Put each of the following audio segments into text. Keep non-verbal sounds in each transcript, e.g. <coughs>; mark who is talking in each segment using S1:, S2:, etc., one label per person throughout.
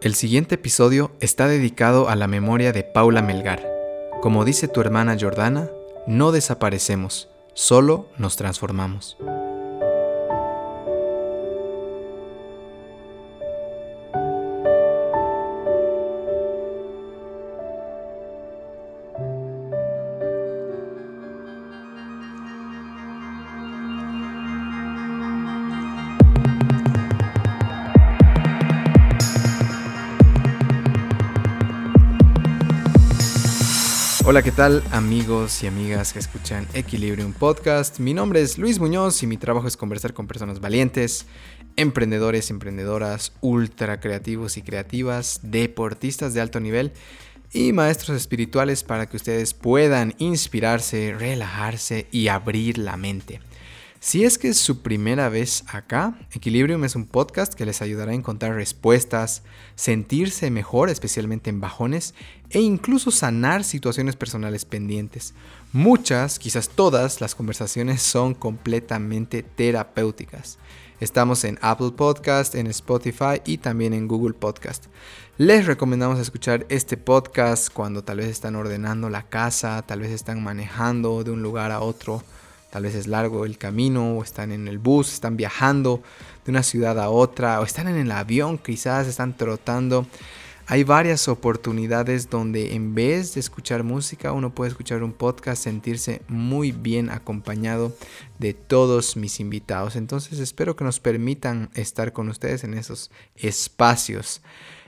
S1: El siguiente episodio está dedicado a la memoria de Paula Melgar. Como dice tu hermana Jordana, no desaparecemos, solo nos transformamos. Hola, ¿qué tal amigos y amigas que escuchan Equilibrium Podcast? Mi nombre es Luis Muñoz y mi trabajo es conversar con personas valientes, emprendedores, emprendedoras, ultra creativos y creativas, deportistas de alto nivel y maestros espirituales para que ustedes puedan inspirarse, relajarse y abrir la mente. Si es que es su primera vez acá, Equilibrium es un podcast que les ayudará a encontrar respuestas, sentirse mejor, especialmente en bajones, e incluso sanar situaciones personales pendientes. Muchas, quizás todas, las conversaciones son completamente terapéuticas. Estamos en Apple Podcast, en Spotify y también en Google Podcast. Les recomendamos escuchar este podcast cuando tal vez están ordenando la casa, tal vez están manejando de un lugar a otro Tal vez es largo el camino, o están en el bus, están viajando de una ciudad a otra, o están en el avión, quizás están trotando. Hay varias oportunidades donde en vez de escuchar música, uno puede escuchar un podcast, sentirse muy bien acompañado de todos mis invitados. Entonces espero que nos permitan estar con ustedes en esos espacios.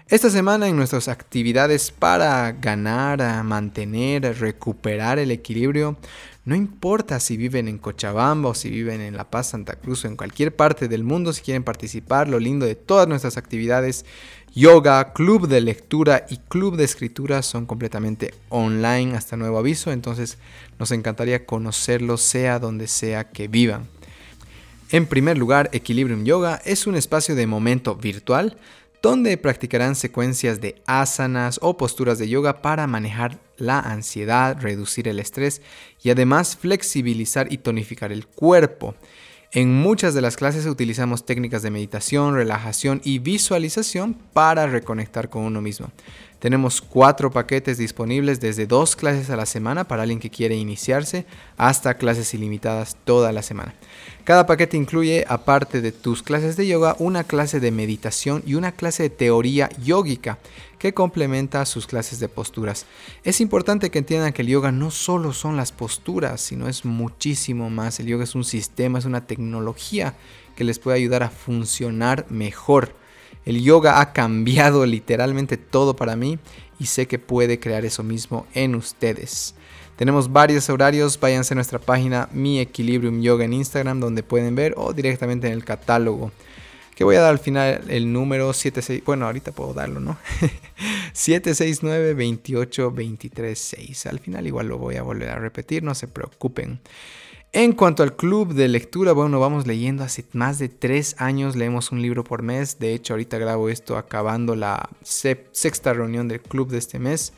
S1: Esta semana en nuestras actividades para ganar, mantener, recuperar el equilibrio, no importa si viven en Cochabamba o si viven en La Paz, Santa Cruz o en cualquier parte del mundo, si quieren participar, lo lindo de todas nuestras actividades, yoga, club de lectura y club de escritura son completamente online hasta nuevo aviso, entonces nos encantaría conocerlos sea donde sea que vivan. En primer lugar, Equilibrium Yoga es un espacio de momento virtual donde practicarán secuencias de asanas o posturas de yoga para manejar la ansiedad, reducir el estrés y además flexibilizar y tonificar el cuerpo. En muchas de las clases utilizamos técnicas de meditación, relajación y visualización para reconectar con uno mismo. Tenemos cuatro paquetes disponibles desde dos clases a la semana para alguien que quiere iniciarse hasta clases ilimitadas toda la semana. Cada paquete incluye, aparte de tus clases de yoga, una clase de meditación y una clase de teoría yógica que complementa sus clases de posturas. Es importante que entiendan que el yoga no solo son las posturas, sino es muchísimo más. El yoga es un sistema, es una tecnología que les puede ayudar a funcionar mejor. El yoga ha cambiado <laughs> literalmente todo para mí y sé que puede crear eso mismo en ustedes. Tenemos varios horarios, váyanse a nuestra página Mi Equilibrium Yoga en Instagram donde pueden ver o directamente en el catálogo. Que voy a dar al final el número 76, bueno, ahorita puedo darlo, ¿no? 769 28 6. Al final igual lo voy a volver a repetir, no se preocupen. En cuanto al club de lectura, bueno, vamos leyendo hace más de tres años, leemos un libro por mes. De hecho, ahorita grabo esto acabando la sexta reunión del club de este mes.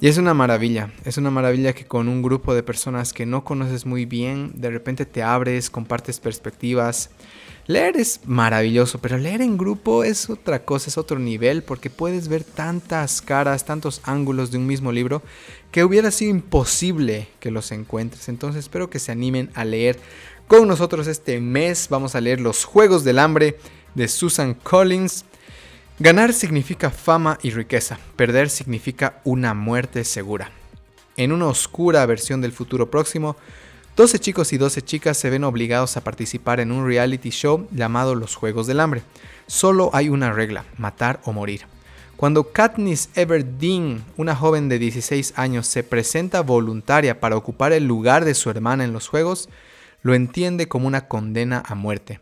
S1: Y es una maravilla, es una maravilla que con un grupo de personas que no conoces muy bien, de repente te abres, compartes perspectivas. Leer es maravilloso, pero leer en grupo es otra cosa, es otro nivel, porque puedes ver tantas caras, tantos ángulos de un mismo libro, que hubiera sido imposible que los encuentres. Entonces espero que se animen a leer con nosotros este mes. Vamos a leer Los Juegos del Hambre de Susan Collins. Ganar significa fama y riqueza, perder significa una muerte segura. En una oscura versión del futuro próximo, 12 chicos y 12 chicas se ven obligados a participar en un reality show llamado Los Juegos del Hambre. Solo hay una regla, matar o morir. Cuando Katniss Everdeen, una joven de 16 años, se presenta voluntaria para ocupar el lugar de su hermana en los Juegos, lo entiende como una condena a muerte.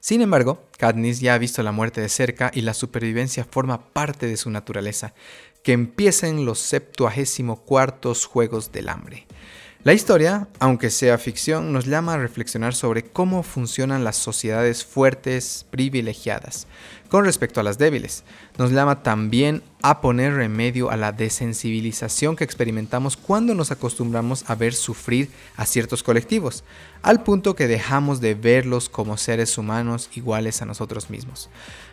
S1: Sin embargo, Katniss ya ha visto la muerte de cerca y la supervivencia forma parte de su naturaleza, que empieza en los 74 Juegos del Hambre. La historia, aunque sea ficción, nos llama a reflexionar sobre cómo funcionan las sociedades fuertes, privilegiadas, con respecto a las débiles. Nos llama también a poner remedio a la desensibilización que experimentamos cuando nos acostumbramos a ver sufrir a ciertos colectivos, al punto que dejamos de verlos como seres humanos iguales a nosotros mismos.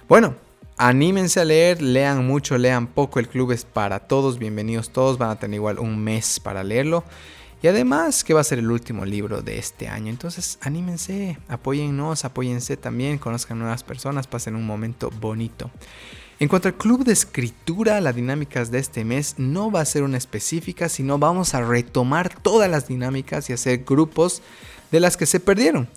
S1: Bueno, anímense a leer, lean mucho, lean poco, el club es para todos, bienvenidos todos, van a tener igual un mes para leerlo. Y además que va a ser el último libro de este año. Entonces anímense, apóyennos, apóyense también, conozcan nuevas personas, pasen un momento bonito. En cuanto al club de escritura, las dinámicas de este mes no va a ser una específica, sino vamos a retomar todas las dinámicas y hacer grupos de las que se perdieron.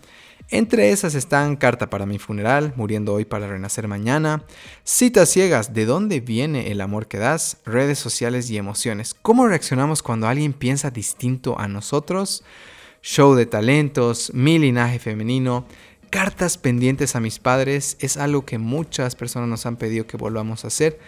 S1: Entre esas están Carta para mi funeral, Muriendo hoy para renacer mañana, Citas ciegas, ¿de dónde viene el amor que das? Redes sociales y emociones. ¿Cómo reaccionamos cuando alguien piensa distinto a nosotros? Show de talentos, mi linaje femenino, cartas pendientes a mis padres, es algo que muchas personas nos han pedido que volvamos a hacer.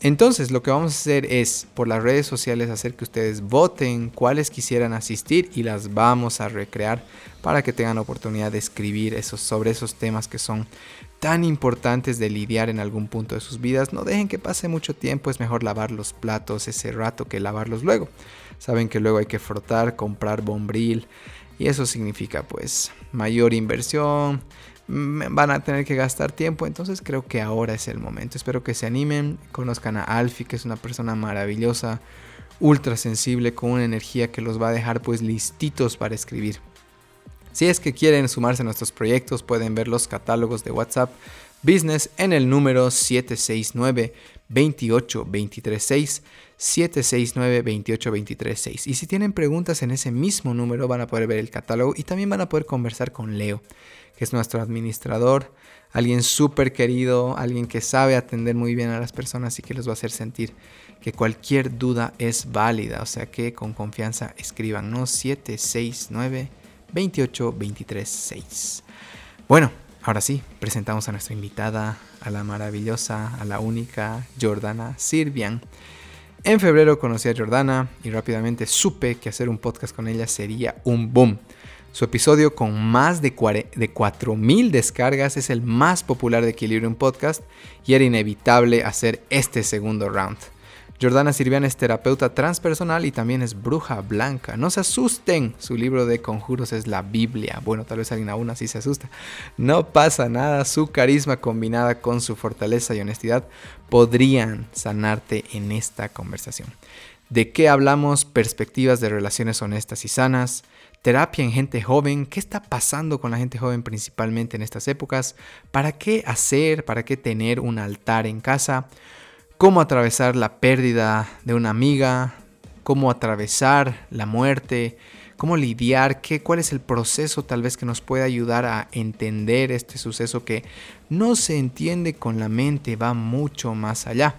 S1: Entonces, lo que vamos a hacer es por las redes sociales hacer que ustedes voten cuáles quisieran asistir y las vamos a recrear para que tengan oportunidad de escribir esos, sobre esos temas que son tan importantes de lidiar en algún punto de sus vidas. No dejen que pase mucho tiempo, es mejor lavar los platos ese rato que lavarlos luego. Saben que luego hay que frotar, comprar bombril y eso significa pues mayor inversión, van a tener que gastar tiempo, entonces creo que ahora es el momento. Espero que se animen, conozcan a Alfie, que es una persona maravillosa, ultra sensible, con una energía que los va a dejar pues listitos para escribir. Si es que quieren sumarse a nuestros proyectos, pueden ver los catálogos de WhatsApp Business en el número 769 28 769 28 Y si tienen preguntas en ese mismo número van a poder ver el catálogo y también van a poder conversar con Leo que es nuestro administrador, alguien súper querido, alguien que sabe atender muy bien a las personas y que les va a hacer sentir que cualquier duda es válida, o sea que con confianza escriban, ¿no? 769 28 Bueno, ahora sí, presentamos a nuestra invitada, a la maravillosa, a la única Jordana Sirvian. En febrero conocí a Jordana y rápidamente supe que hacer un podcast con ella sería un boom. Su episodio con más de, 4.000 descargas es el más popular de Equilibrium Podcast y era inevitable hacer este segundo round. Jordana Sirviana es terapeuta transpersonal y también es bruja blanca. No se asusten, su libro de conjuros es la Biblia. Bueno, tal vez alguien aún así se asusta. No pasa nada, su carisma combinada con su fortaleza y honestidad podrían sanarte en esta conversación. ¿De qué hablamos? Perspectivas de relaciones honestas y sanas terapia en gente joven, qué está pasando con la gente joven principalmente en estas épocas, para qué hacer, para qué tener un altar en casa, cómo atravesar la pérdida de una amiga, cómo atravesar la muerte, cómo lidiar, qué, cuál es el proceso tal vez que nos pueda ayudar a entender este suceso que no se entiende con la mente, va mucho más allá.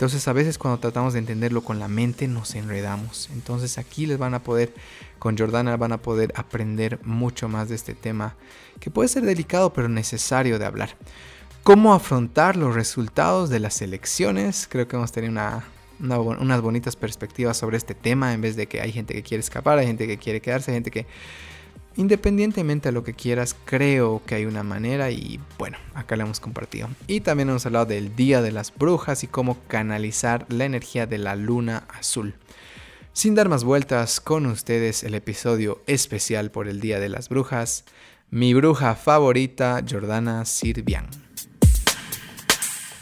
S1: Entonces a veces cuando tratamos de entenderlo con la mente nos enredamos. Entonces aquí les van a poder, con Jordana van a poder aprender mucho más de este tema que puede ser delicado pero necesario de hablar. ¿Cómo afrontar los resultados de las elecciones? Creo que hemos tenido una, unas bonitas perspectivas sobre este tema en vez de que hay gente que quiere escapar, hay gente que quiere quedarse, hay gente que Independientemente de lo que quieras, creo que hay una manera y bueno, acá la hemos compartido. Y también hemos hablado del Día de las Brujas y cómo canalizar la energía de la luna azul. Sin dar más vueltas, con ustedes el episodio especial por el Día de las Brujas, mi bruja favorita, Jordana Sirvian.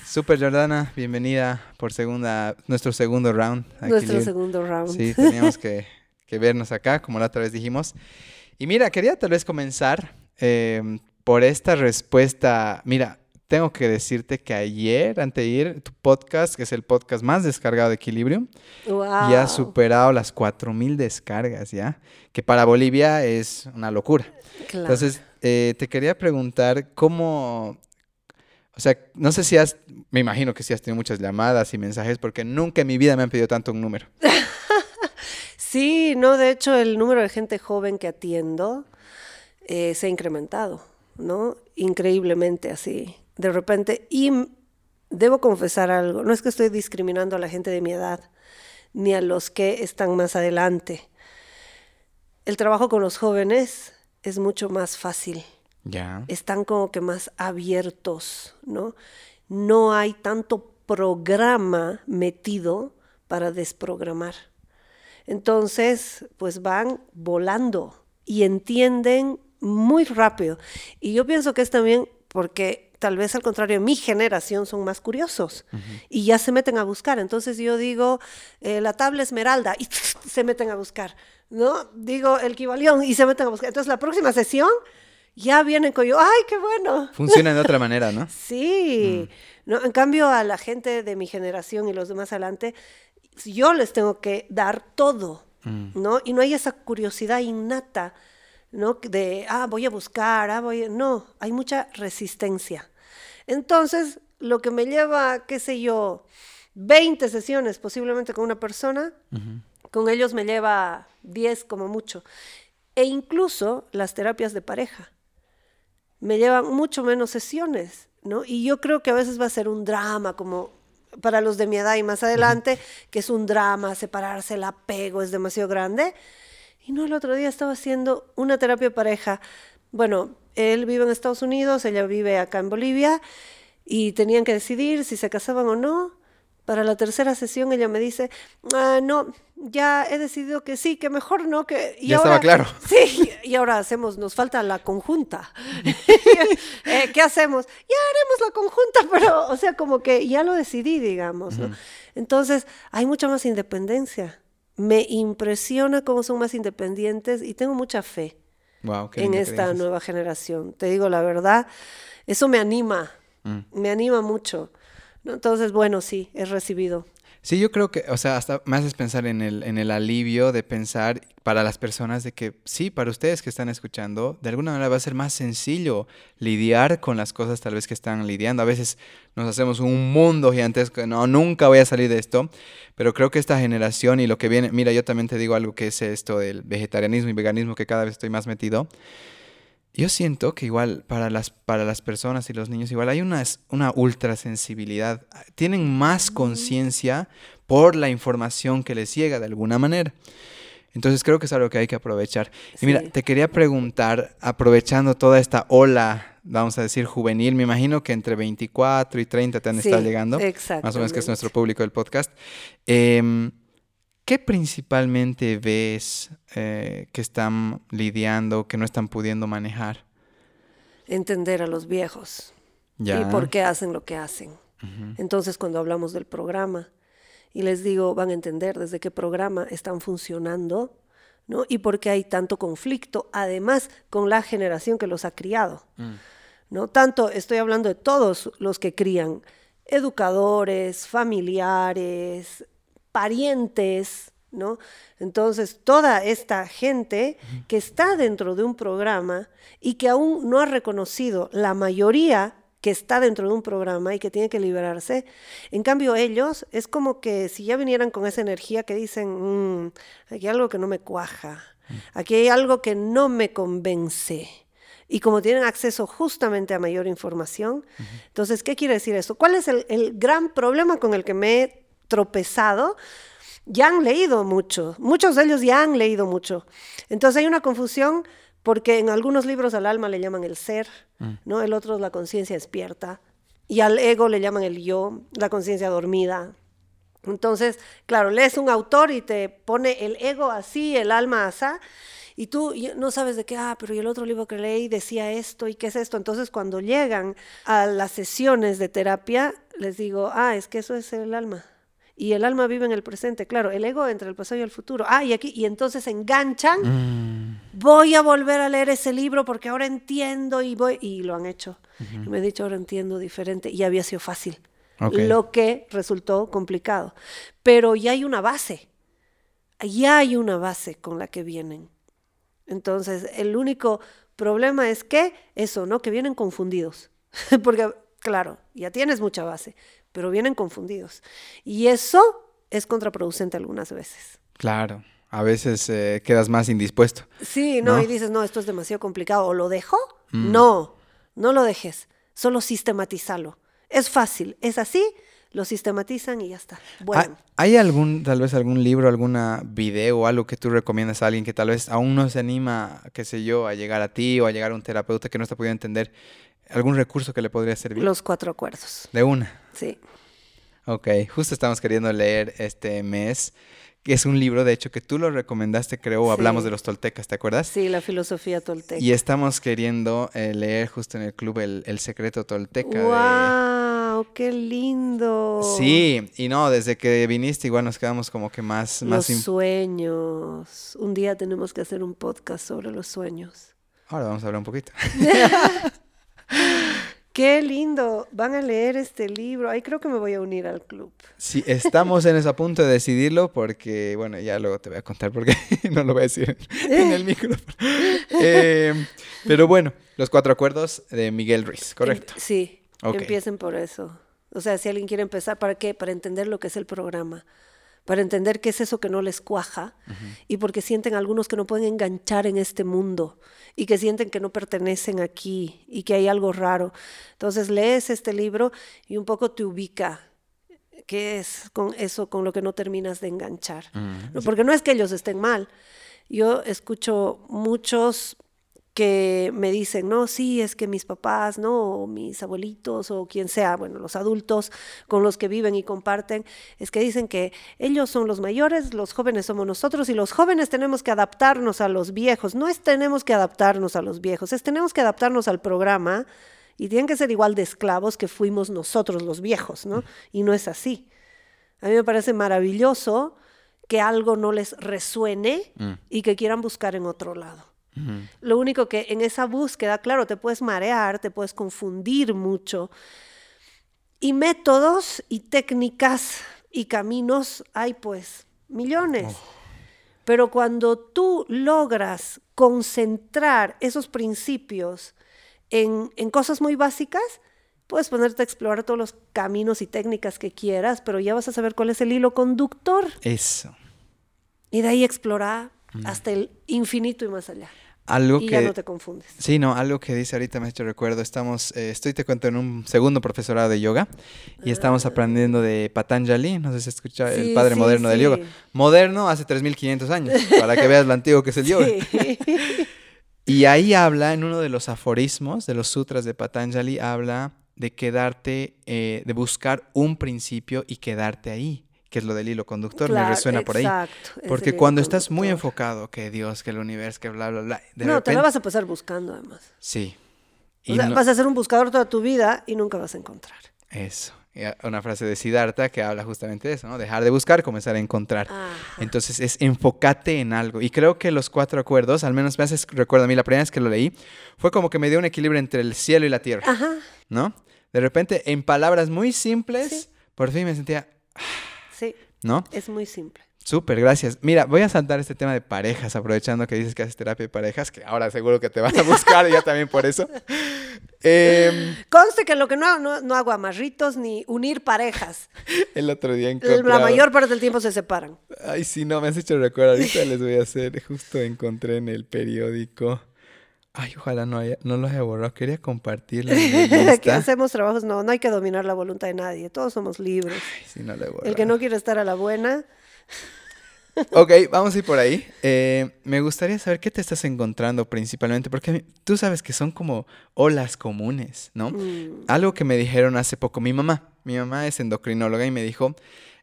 S1: Super Jordana, bienvenida por segunda, nuestro segundo round.
S2: Nuestro segundo round.
S1: Sí, <laughs> teníamos que, que vernos acá, como la otra vez dijimos. Y mira, quería tal vez comenzar em, por esta respuesta. Mira, tengo que decirte que ayer, anteayer, tu podcast, que es el podcast más descargado de Equilibrium, ya ha superado las 4.000 descargas, ¿ya? Que para Bolivia es una locura. Entonces, eh, te quería preguntar cómo... O sea, no sé si has, me imagino que sí has tenido muchas llamadas y mensajes, porque nunca en mi vida me han pedido tanto un número. <laughs>
S2: Sí, no, de hecho el número de gente joven que atiendo eh, se ha incrementado, ¿no? Increíblemente así, de repente. Y debo confesar algo, no es que estoy discriminando a la gente de mi edad, ni a los que están más adelante. El trabajo con los jóvenes es mucho más fácil.
S1: Ya.
S2: Están como que más abiertos, ¿no? No hay tanto programa metido para desprogramar. Entonces, pues van volando y entienden muy rápido. Y yo pienso que es también porque tal vez al contrario, mi generación son más curiosos y ya se meten a buscar. Entonces yo digo, eh, la tabla esmeralda y <laughs> se meten a buscar, ¿no? Digo, el Kibalión y se meten a buscar. Entonces la próxima sesión ya vienen con yo, ¡ay, qué bueno!
S1: Funciona de <laughs> otra manera, ¿no?
S2: sí. Mm. ¿no? En cambio, a la gente de mi generación y los demás adelante, yo les tengo que dar todo, mm. ¿no? Y no hay esa curiosidad innata ¿no? De, ah, voy a buscar, ah, voy a... No, hay mucha resistencia. Entonces, lo que me lleva, qué sé yo, 20 sesiones posiblemente con una persona, con ellos me lleva 10 como mucho. E incluso las terapias de pareja me llevan mucho menos sesiones, ¿no? Y yo creo que a veces va a ser un drama, como para los de mi edad y más adelante, que es un drama, separarse, el apego es demasiado grande. Y no, el otro día estaba haciendo una terapia pareja. Bueno, él vive en Estados Unidos, ella vive acá en Bolivia y tenían que decidir si se casaban o no. Para la tercera sesión ella me dice, ah, no, ya he decidido que sí, que mejor no, que...
S1: Y ya estaba claro. <laughs>
S2: Sí, y ahora hacemos, nos falta la conjunta. <laughs> Eh, ¿Qué hacemos? Ya haremos la conjunta, <laughs> pero, o sea, como que ya lo decidí, digamos. Entonces, hay mucha más independencia me impresiona cómo son más independientes y tengo mucha fe en esta nueva generación. Te digo la verdad, eso me anima, mm. me anima mucho. Entonces, bueno, sí, he recibido
S1: Sí, yo creo que, o sea, hasta me haces pensar en el, en el alivio de pensar para las personas de que sí, para ustedes que están escuchando, de alguna manera va a ser más sencillo lidiar con las cosas tal vez que están lidiando. A veces nos hacemos un mundo gigantesco, no, nunca voy a salir de esto, pero creo que esta generación y lo que viene, mira, yo también te digo algo que es esto del vegetarianismo y veganismo que cada vez estoy más metido yo siento que igual para las, para las personas y los niños, igual hay una, una ultrasensibilidad. Tienen más conciencia por la información que les llega de alguna manera. Entonces creo que es algo que hay que aprovechar. Y mira, te quería preguntar, aprovechando toda esta ola, vamos a decir, juvenil, me imagino que entre 24 y 30 te han estado llegando, más o menos que es nuestro público del podcast. Eh, ¿Qué principalmente ves eh, que están lidiando, que no están pudiendo manejar?
S2: Entender a los viejos y por qué hacen lo que hacen. Entonces, cuando hablamos del programa y les digo, van a entender desde qué programa están funcionando, ¿no? Y por qué hay tanto conflicto, además con la generación que los ha criado. Mm. ¿no? Tanto estoy hablando de todos los que crían, educadores, familiares, parientes, ¿no? Entonces, toda esta gente que está dentro de un programa y que aún no ha reconocido la mayoría que está dentro de un programa y que tiene que liberarse. En cambio, ellos es como que si ya vinieran con esa energía que dicen, mm, aquí hay algo que no me cuaja, aquí hay algo que no me convence. Y como tienen acceso justamente a mayor información, entonces, ¿qué quiere decir eso? ¿Cuál es el, el gran problema con el que me he tropezado, ya han leído mucho, muchos de ellos ya han leído mucho. Entonces hay una confusión porque en algunos libros al alma le llaman el ser, mm. ¿no? El otro es la conciencia despierta y al ego le llaman el yo, la conciencia dormida. Entonces, claro, lees un autor y te pone el ego así, el alma así, y tú no sabes de qué, ah, pero y el otro libro que leí decía esto y qué es esto. Entonces, cuando llegan a las sesiones de terapia, les digo, ah, es que eso es el alma y el alma vive en el presente, claro, el ego entre el pasado y el futuro. Ah, y aquí, y entonces enganchan, mm. voy a volver a leer ese libro porque ahora entiendo y voy, y lo han hecho. y me he dicho, ahora entiendo diferente, y había sido fácil, lo que resultó complicado. Pero ya hay una base, ya hay una base con la que vienen. Entonces, el único problema es que eso, ¿no? Que vienen confundidos, <laughs> porque, claro, ya tienes mucha base, pero vienen confundidos. Y eso es contraproducente algunas veces.
S1: Claro, a veces eh, quedas más indispuesto.
S2: Sí, no, y dices, no, esto es demasiado complicado, o lo dejo. Mm. No, no lo dejes, solo sistematizalo. Es fácil, es así, lo sistematizan y ya está. Bueno.
S1: ¿Hay algún, tal vez algún libro, alguna video o algo que tú recomiendas a alguien que tal vez aún no se anima, qué sé yo, a llegar a ti o a llegar a un terapeuta que no está pudiendo entender ¿Algún recurso que le podría servir?
S2: Los cuatro acuerdos.
S1: ¿De una?
S2: Sí.
S1: Ok, justo estamos queriendo leer este mes, que es un libro, de hecho, que tú lo recomendaste, creo, o hablamos
S2: Sí.
S1: de los toltecas, ¿te acuerdas?
S2: Sí, la filosofía tolteca.
S1: Y estamos queriendo eh, leer justo en el club El, El Secreto Tolteca. de-
S2: ¡Wow! ¡Qué lindo!
S1: Sí, y no, desde que viniste igual nos quedamos como que más...
S2: Los
S1: más
S2: sueños. Un día tenemos que hacer un podcast sobre los sueños.
S1: Ahora vamos a hablar un poquito. <laughs>
S2: ¡Qué lindo! Van a leer este libro. Ahí creo que me voy a unir al club.
S1: Sí, estamos en ese punto de decidirlo porque, bueno, ya luego te voy a contar porque <laughs> no lo voy a decir en, el micrófono. Eh, pero bueno, los cuatro acuerdos de Miguel Ruiz, correcto.
S2: Sí, empiecen por eso. O sea, si alguien quiere empezar, ¿para qué? Para entender lo que es el programa. Para entender qué es eso que no les cuaja y porque sienten algunos que no pueden enganchar en este mundo y que sienten que no pertenecen aquí y que hay algo raro. Entonces lees este libro y un poco te ubica qué es con eso con lo que no terminas de enganchar. Porque no es que ellos estén mal. Yo escucho muchos que me dicen, no, sí, es que mis papás, no, o mis abuelitos o quien sea, bueno, los adultos con los que viven y comparten, es que dicen que ellos son los mayores, los jóvenes somos nosotros y los jóvenes tenemos que adaptarnos a los viejos. No es tenemos que adaptarnos a los viejos, es tenemos que adaptarnos al programa y tienen que ser igual de esclavos que fuimos nosotros los viejos, ¿no? Y no es así. A mí me parece maravilloso que algo no les resuene y que quieran buscar en otro lado. Lo único que en esa búsqueda, claro, te puedes marear, te puedes confundir mucho. Y métodos y técnicas y caminos hay pues millones. Pero cuando tú logras concentrar esos principios en, en cosas muy básicas, puedes ponerte a explorar todos los caminos y técnicas que quieras, pero ya vas a saber cuál es el hilo conductor.
S1: Eso.
S2: Y de ahí explorar hasta el infinito y más allá.
S1: Algo
S2: y
S1: que...
S2: ya no te confundes.
S1: Sí, no, algo que dice ahorita me ha hecho recuerdo. Estamos, eh, estoy te cuento en un segundo profesorado de yoga y estamos aprendiendo de Patanjali, no sé si escucha el
S2: Ah. Sí,
S1: padre
S2: sí,
S1: moderno del yoga. Moderno hace 3500 años, para que veas lo antiguo que es el yoga. <laughs> <laughs> Y ahí habla, en uno de los aforismos de los sutras de Patanjali, habla de quedarte, eh, de buscar un principio y quedarte ahí, que es lo del hilo conductor, me resuena por ahí.
S2: exacto, es
S1: Porque cuando estás muy enfocado, que Dios, que el universo, que bla, bla, bla, de
S2: no, te la vas a pasar buscando además.
S1: Sí.
S2: O
S1: Y
S2: sea,
S1: no-
S2: Vas a ser un buscador toda tu vida y nunca vas a encontrar.
S1: Eso. Una frase de Siddhartha que habla justamente de eso, ¿no? Dejar de buscar, comenzar a encontrar.
S2: Ajá.
S1: Entonces es enfócate en algo. Y creo que los cuatro acuerdos, al menos me haces recuerdo a mí, la primera vez que lo leí, fue como que me dio un equilibrio entre el cielo y la tierra,
S2: Ajá.
S1: ¿no? De repente, en palabras muy simples,
S2: Sí.
S1: por fin me sentía,
S2: Sí,
S1: ¿no?
S2: es muy simple.
S1: Súper, gracias. Mira, voy a saltar este tema de parejas, aprovechando que dices que haces terapia de parejas, que ahora seguro que te vas a buscar ya también por eso. <laughs> Em,
S2: Conste que lo que no, no, no hago amarritos ni unir parejas. <laughs>
S1: el otro día
S2: La
S1: encontraba...
S2: mayor parte del tiempo se separan.
S1: Ay, sí, no, me has hecho recuerdo. Ahorita les voy a hacer. Justo encontré en el periódico. Ay, ojalá no, haya, no lo haya borrado. Quería mi <laughs>
S2: que hacemos trabajos, no, no hay que dominar la voluntad de nadie. Todos somos libres.
S1: Ay, sí, no borrado.
S2: El que no quiere estar a la buena.
S1: Ok, vamos a ir por ahí. Eh, me gustaría saber qué te estás encontrando principalmente, porque tú sabes que son como olas comunes, ¿no?
S2: mm,
S1: Algo que me dijeron hace poco mi mamá. Mi mamá es endocrinóloga y me dijo,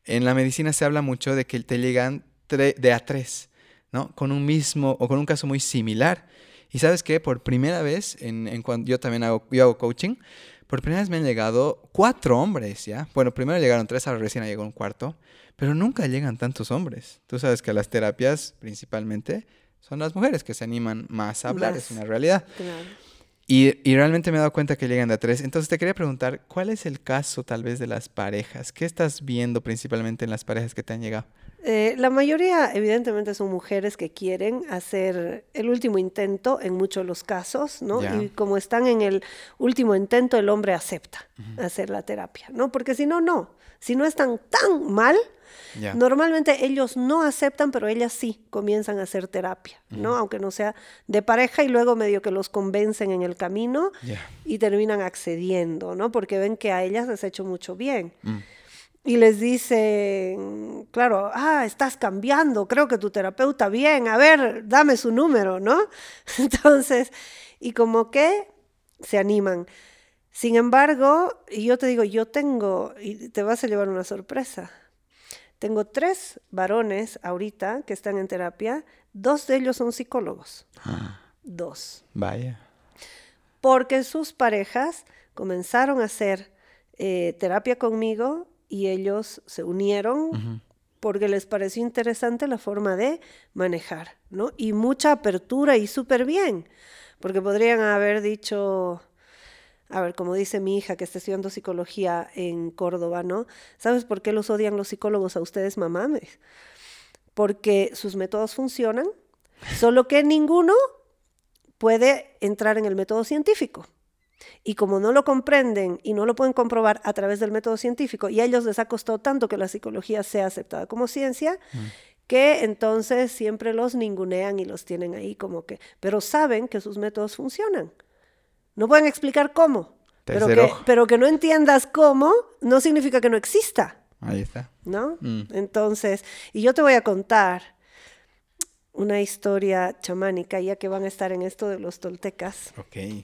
S1: en la medicina se habla mucho de que te llegan de a tres, ¿no? Con un mismo o con un caso muy similar. Y sabes qué, por primera vez, en, en cuando yo también hago, yo hago coaching, por primera vez me han llegado cuatro hombres, ¿ya? Bueno, primero llegaron tres, ahora recién llegó un cuarto, pero nunca llegan tantos hombres. Tú sabes que las terapias principalmente son las mujeres que se animan más a hablar,
S2: Más.
S1: es una realidad.
S2: claro.
S1: Y, y realmente me he dado cuenta que llegan de a tres. Entonces te quería preguntar, ¿cuál es el caso tal vez de las parejas? ¿Qué estás viendo principalmente en las parejas que te han llegado?
S2: Eh, la mayoría, evidentemente, son mujeres que quieren hacer el último intento en muchos de los casos, ¿no? Y como están en el último intento, el hombre acepta hacer la terapia, ¿no? Porque si no, no. Si no están tan mal, Normalmente ellos no aceptan, pero ellas sí comienzan a hacer terapia, ¿no? Aunque no sea de pareja y luego medio que los convencen en el camino y terminan accediendo, ¿no? Porque ven que a ellas les ha hecho mucho bien.
S1: Mm.
S2: Y les dicen, claro, ah, estás cambiando, creo que tu terapeuta bien, a ver, dame su número, ¿no? <laughs> Entonces, y como que se animan. Sin embargo, y yo te digo, yo tengo, y te vas a llevar una sorpresa. Tengo tres varones ahorita que están en terapia, dos de ellos son psicólogos. Dos.
S1: Vaya.
S2: Porque sus parejas comenzaron a hacer eh, terapia conmigo y ellos se unieron porque les pareció interesante la forma de manejar, ¿no? Y mucha apertura y súper bien, porque podrían haber dicho, a ver, como dice mi hija que está estudiando psicología en Córdoba, ¿no? ¿Sabes por qué los odian los psicólogos a ustedes, mamames? Porque sus métodos funcionan, solo que ninguno puede entrar en el método científico. Y como no lo comprenden y no lo pueden comprobar a través del método científico, y a ellos les ha costado tanto que la psicología sea aceptada como ciencia, mm. que entonces siempre los ningunean y los tienen ahí como que, pero saben que sus métodos funcionan. No pueden explicar cómo, pero que, pero que, no entiendas cómo no significa que no exista.
S1: Ahí está.
S2: ¿No? Mm. Entonces, y yo te voy a contar una historia chamánica, ya que van a estar en esto de los toltecas.
S1: Ok.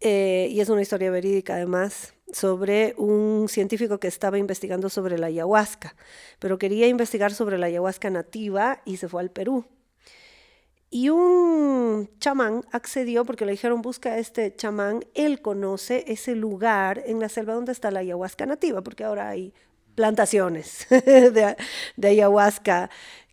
S2: Eh, y es una historia verídica además, sobre un científico que estaba investigando sobre la ayahuasca, pero quería investigar sobre la ayahuasca nativa y se fue al Perú. Y un chamán accedió porque le dijeron, busca a este chamán, él conoce ese lugar en la selva donde está la ayahuasca nativa, porque ahora hay plantaciones <laughs> de, ayahuasca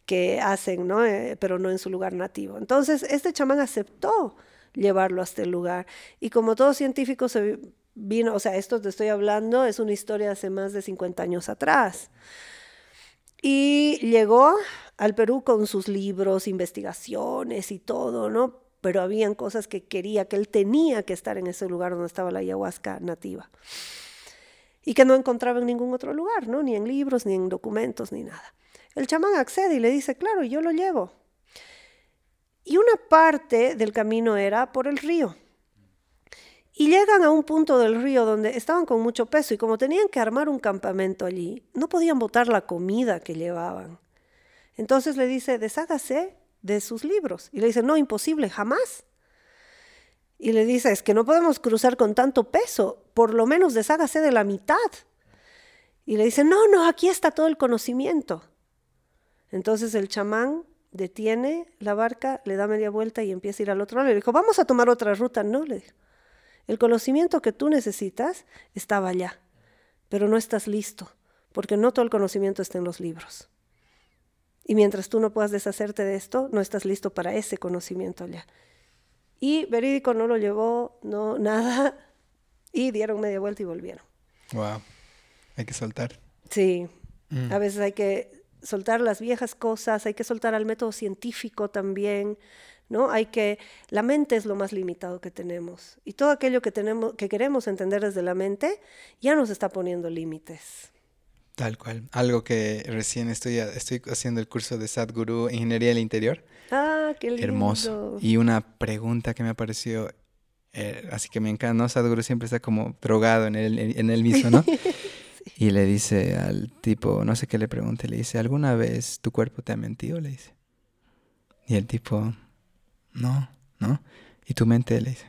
S2: que hacen, ¿no? Eh, pero no en su lugar nativo. Entonces, este chamán aceptó llevarlo hasta el lugar. Y como todo científico se vino, o sea, esto te estoy hablando, es una historia de hace más de 50 años atrás. Y llegó al Perú con sus libros, investigaciones y todo, ¿no? Pero habían cosas que quería, que él tenía que estar en ese lugar donde estaba la ayahuasca nativa. Y que no encontraba en ningún otro lugar, ¿no? Ni en libros, ni en documentos, ni nada. El chamán accede y le dice, claro, yo lo llevo. Y una parte del camino era por el río. Y llegan a un punto del río donde estaban con mucho peso y como tenían que armar un campamento allí, no podían botar la comida que llevaban. Entonces le dice, deshágase de sus libros. Y le dice, no, imposible, jamás. Y le dice, es que no podemos cruzar con tanto peso, por lo menos deshágase de la mitad. Y le dice, no, no, aquí está todo el conocimiento. Entonces el chamán detiene la barca, le da media vuelta y empieza a ir al otro lado. Le dijo, vamos a tomar otra ruta. No, le dijo. El conocimiento que tú necesitas estaba allá, pero no estás listo, porque no todo el conocimiento está en los libros. Y mientras tú no puedas deshacerte de esto, no estás listo para ese conocimiento allá. Y Verídico no lo llevó, no, nada, y dieron media vuelta y volvieron.
S1: Wow, hay que soltar.
S2: Sí, mm. a veces hay que soltar las viejas cosas, hay que soltar al método científico también, ¿no? Hay que la mente es lo más limitado que tenemos y todo aquello que tenemos que queremos entender desde la mente ya nos está poniendo límites.
S1: Tal cual. Algo que recién estoy, estoy haciendo el curso de Sadhguru Ingeniería del Interior.
S2: Ah, qué lindo.
S1: Hermoso. Y una pregunta que me pareció, eh, así que me encanta, ¿no? Sadhguru siempre está como drogado en él, en él mismo, ¿no? <laughs> Y le dice al tipo, no sé qué le pregunte, le dice, ¿alguna vez tu cuerpo te ha mentido? Le dice. Y el tipo, no, ¿no? Y tu mente le dice,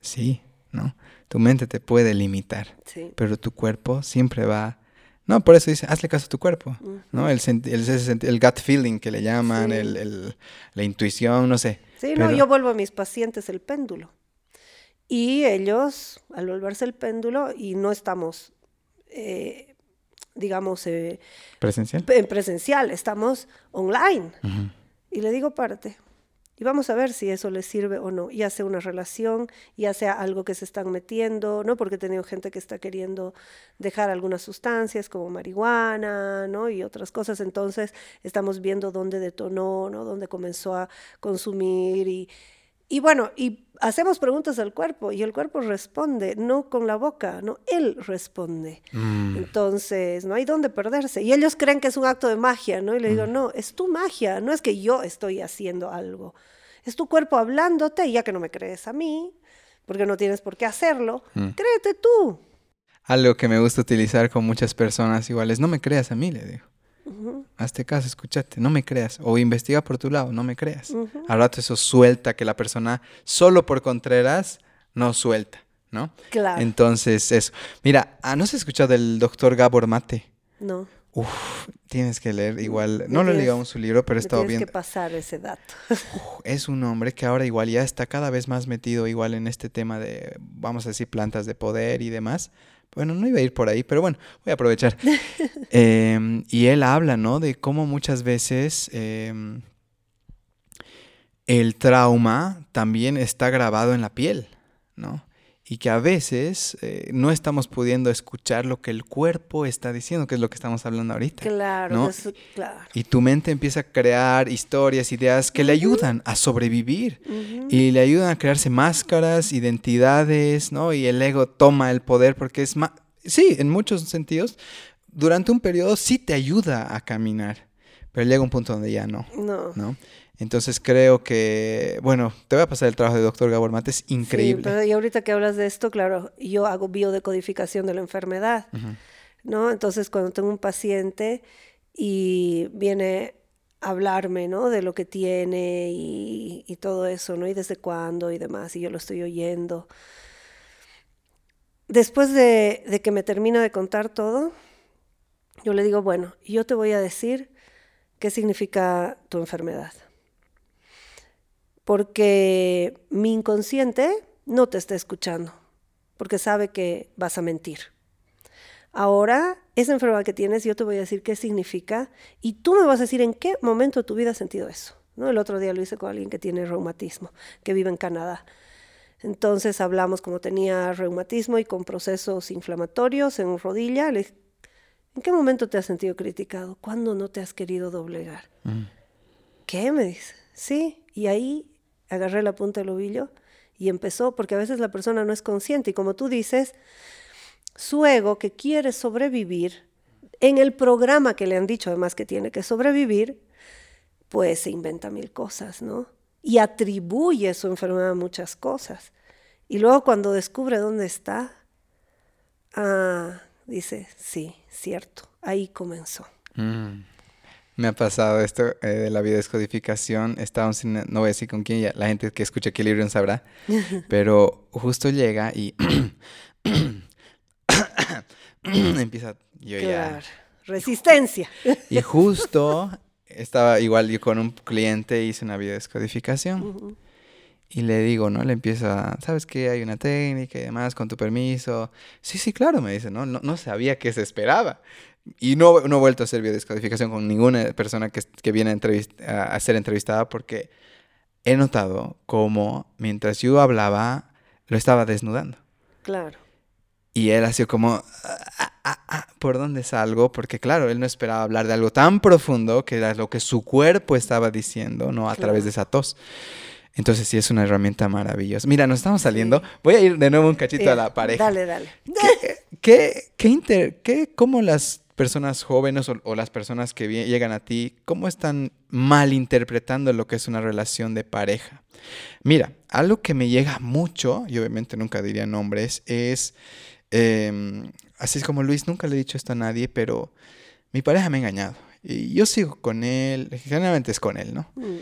S1: sí, ¿no? Tu mente te puede limitar, pero tu cuerpo siempre va... No, por eso dice, hazle caso a tu cuerpo, ¿no? El, el, el, gut feeling que le llaman, el, la intuición, no sé.
S2: Sí, no, yo vuelvo a mis pacientes el péndulo. Y ellos, al volverse el péndulo, y no estamos eh, digamos, eh,
S1: presencial.
S2: En presencial, estamos online. Y le digo parte. Y vamos a ver si eso les sirve o no, ya sea una relación, ya sea algo que se están metiendo, ¿no? Porque he tenido gente que está queriendo dejar algunas sustancias como marihuana, ¿no? Y otras cosas. Entonces estamos viendo dónde detonó, ¿no? Dónde comenzó a consumir y, y bueno, y hacemos preguntas al cuerpo y el cuerpo responde, no con la boca, no, él responde. Mm. Entonces, no hay dónde perderse. Y ellos creen que es un acto de magia, ¿no? Y le digo, mm. no, es tu magia, no es que yo estoy haciendo algo. Es tu cuerpo hablándote y ya que no me crees a mí, porque no tienes por qué hacerlo, mm. créete tú.
S1: Algo que me gusta utilizar con muchas personas iguales, no me creas a mí, le digo. Hazte caso, escúchate, no me creas. O investiga por tu lado, no me creas. Al rato eso suelta que la persona, solo por Contreras, no suelta. ¿no?
S2: Claro.
S1: Entonces, eso. Mira, ah, ¿no has escuchado del doctor Gabor Mate?
S2: No.
S1: Uf, tienes que leer igual.
S2: Me
S1: No lo he leído su libro, pero he estado
S2: tienes
S1: viendo.
S2: que pasar ese dato.
S1: Uf, es un hombre que ahora igual ya está cada vez más metido igual en este tema de, vamos a decir, plantas de poder y demás. Bueno, no iba a ir por ahí, pero bueno, voy a aprovechar. <laughs> Em, y él habla, ¿no? De cómo muchas veces em, el trauma también está grabado en la piel, ¿no? Y que a veces eh, no estamos pudiendo escuchar lo que el cuerpo está diciendo, que es lo que estamos hablando ahorita.
S2: Claro,
S1: ¿no?
S2: eso- claro.
S1: Y tu mente empieza a crear historias, ideas que le ayudan a sobrevivir y le ayudan a crearse máscaras, identidades, ¿no? Y el ego toma el poder porque es más... Sí, en muchos sentidos, durante un periodo sí te ayuda a caminar, pero llega un punto donde ya no,
S2: No.
S1: ¿no? Entonces creo que, bueno, te voy a pasar el trabajo del doctor Gabor Mate, es increíble.
S2: Sí, pero y ahorita que hablas de esto, claro, yo hago biodecodificación de la enfermedad. ¿no? Entonces, cuando tengo un paciente y viene a hablarme, ¿no? De lo que tiene y, y todo eso, ¿no? Y desde cuándo y demás, y yo lo estoy oyendo. Después de, de que me termina de contar todo, yo le digo, bueno, yo te voy a decir qué significa tu enfermedad. Porque mi inconsciente no te está escuchando, porque sabe que vas a mentir. Ahora, esa enfermedad que tienes, yo te voy a decir qué significa y tú me vas a decir en qué momento de tu vida has sentido eso. ¿no? El otro día lo hice con alguien que tiene reumatismo, que vive en Canadá. Entonces hablamos como tenía reumatismo y con procesos inflamatorios en rodilla. Le dije, ¿en qué momento te has sentido criticado? ¿Cuándo no te has querido doblegar?
S1: Mm.
S2: ¿Qué? Me dice. Sí, y ahí agarré la punta del ovillo y empezó, porque a veces la persona no es consciente y como tú dices, su ego que quiere sobrevivir, en el programa que le han dicho además que tiene que sobrevivir, pues se inventa mil cosas, ¿no? Y atribuye su enfermedad a muchas cosas. Y luego cuando descubre dónde está, ah, dice, sí, cierto, ahí comenzó.
S1: Mm. Me ha pasado esto eh, de la biodescodificación. Estábamos en, no voy a decir con quién, ya la gente que escucha Equilibrium sabrá, <laughs> pero justo llega y <coughs> empieza yo ya.
S2: Claro. Resistencia.
S1: Y justo estaba igual yo con un cliente, hice una biodescodificación.
S2: Ujú.
S1: Y le digo, ¿no? Le empiezo a, ¿sabes qué? Hay una técnica y demás, con tu permiso. Sí, sí, claro, me dice, ¿no? No, no sabía qué se esperaba. Y no, no he vuelto a hacer biodescodificación con ninguna persona que, que viene a, entrevist- a- a ser entrevistada porque he notado cómo mientras yo hablaba, lo estaba desnudando.
S2: Claro.
S1: Y él ha sido como, "Ah, ah, ah, ah, ¿por dónde salgo? Porque claro, él no esperaba hablar de algo tan profundo que era lo que su cuerpo estaba diciendo, ¿no? A través de esa tos. Entonces sí es una herramienta maravillosa. Mira, nos estamos saliendo. Voy a ir de nuevo un cachito a
S2: Eh,
S1: la pareja.
S2: Dale, dale.
S1: ¿Qué, qué, qué inter- qué- cómo las personas jóvenes o, o las personas que llegan a ti, cómo están malinterpretando lo que es una relación de pareja? Mira, algo que me llega mucho, y obviamente nunca diría nombres, es, em, así es como Luis, nunca le he dicho esto a nadie, pero mi pareja me ha engañado. Y yo sigo con él, generalmente es con él, ¿no?
S2: Mm,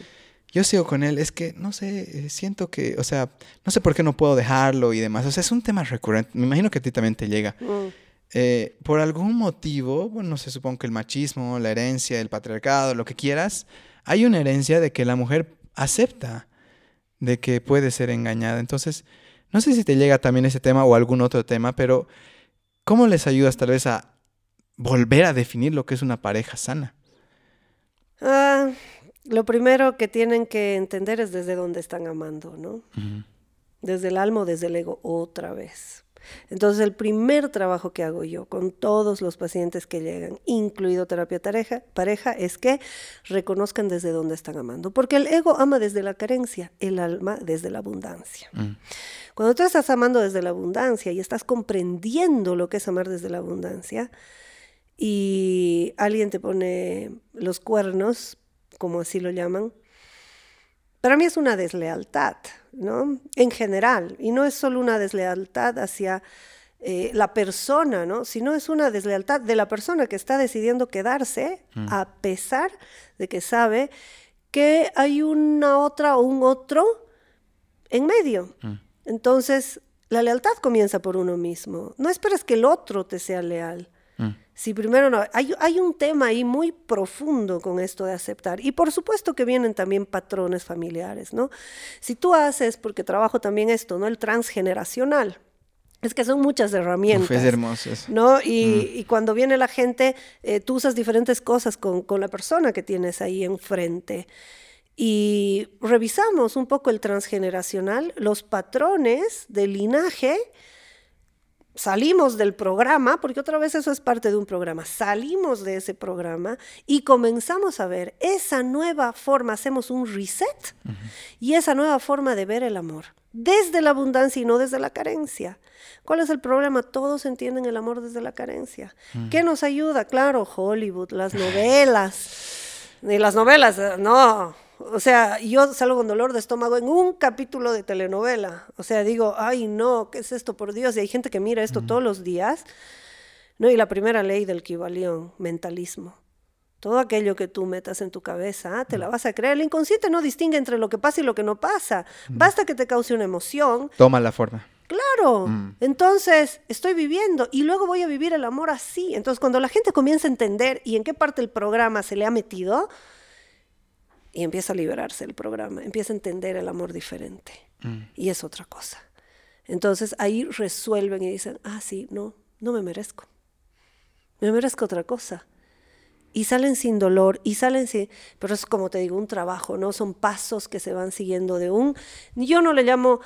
S1: Yo sigo con él, es que no sé, siento que, o sea, no sé por qué no puedo dejarlo y demás. O sea, es un tema recurrente. Me imagino que a ti también te llega.
S2: mm.
S1: Eh, por algún motivo, bueno, no sé, supongo que el machismo, la herencia, el patriarcado, lo que quieras, hay una herencia de que la mujer acepta de que puede ser engañada. Entonces, no sé si te llega también ese tema o algún otro tema, pero ¿cómo les ayudas tal vez a volver a definir lo que es una pareja sana?
S2: Ah, lo primero que tienen que entender es desde dónde están amando, ¿no? Desde el alma o desde el ego, otra vez. Entonces, el primer trabajo que hago yo con todos los pacientes que llegan, incluido terapia pareja, pareja, es que reconozcan desde dónde están amando. Porque el ego ama desde la carencia, el alma desde la abundancia.
S1: Mm.
S2: Cuando tú estás amando desde la abundancia y estás comprendiendo lo que es amar desde la abundancia, y alguien te pone los cuernos, como así lo llaman, para mí es una deslealtad, ¿no? En general, y no es solo una deslealtad hacia eh, la persona, ¿no? Sino es una deslealtad de la persona que está decidiendo quedarse a pesar de que sabe que hay una otra o un otro en medio. Entonces, La lealtad comienza por uno mismo. No esperes que el otro te sea leal. Si primero no, hay, hay, un tema ahí muy profundo con esto de aceptar. Y por supuesto que vienen también patrones familiares, ¿no? Si tú haces, porque trabajo también esto, ¿no? El transgeneracional. Es que son muchas herramientas.
S1: es hermoso.
S2: ¿no? Y, mm. y, cuando viene la gente, eh, tú usas diferentes cosas con, con la persona que tienes ahí enfrente. Y revisamos un poco el transgeneracional, los patrones del linaje salimos del programa, porque otra vez eso es parte de un programa, salimos de ese programa y comenzamos a ver esa nueva forma, hacemos un reset y esa nueva forma de ver el amor, desde la abundancia y no desde la carencia. ¿Cuál es el problema? Todos entienden el amor desde la carencia. ¿Qué nos ayuda? Claro, Hollywood, las novelas. Ni las novelas, no, o sea, yo salgo con dolor de estómago en un capítulo de telenovela. O sea, digo, ay, no, ¿qué es esto, por Dios? Y hay gente que mira esto todos los días. No, y la primera ley del Kibalión, mentalismo. Todo aquello que tú metas en tu cabeza, te la vas a creer. El inconsciente no distingue entre lo que pasa y lo que no pasa. Basta que te cause una emoción.
S1: Toma la forma.
S2: Claro. Mm. Entonces, estoy viviendo y luego voy a vivir el amor así. Entonces, cuando la gente comienza a entender y en qué parte del programa se le ha metido, y empieza a liberarse el programa, empieza a entender el amor diferente. Mm. Y es otra cosa. Entonces ahí resuelven y dicen, ah, sí, no, no me merezco. Me merezco otra cosa. Y salen sin dolor, y salen sin... Pero es como te digo, un trabajo, ¿no? Son pasos que se van siguiendo de un... Yo no le llamo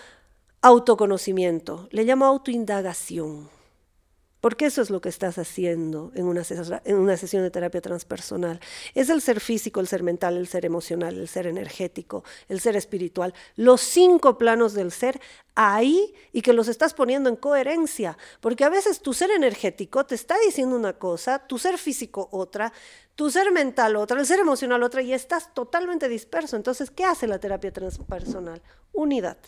S2: autoconocimiento, le llamo autoindagación. Porque eso es lo que estás haciendo en una, sesión de terapia transpersonal. Es el ser físico, el ser mental, el ser emocional, el ser energético, el ser espiritual, los cinco planos del ser ahí y que los estás poniendo en coherencia. Porque a veces tu ser energético te está diciendo una cosa, tu ser físico otra, tu ser mental otra, el ser emocional otra y estás totalmente disperso. Entonces, ¿qué hace la terapia transpersonal? Unidad.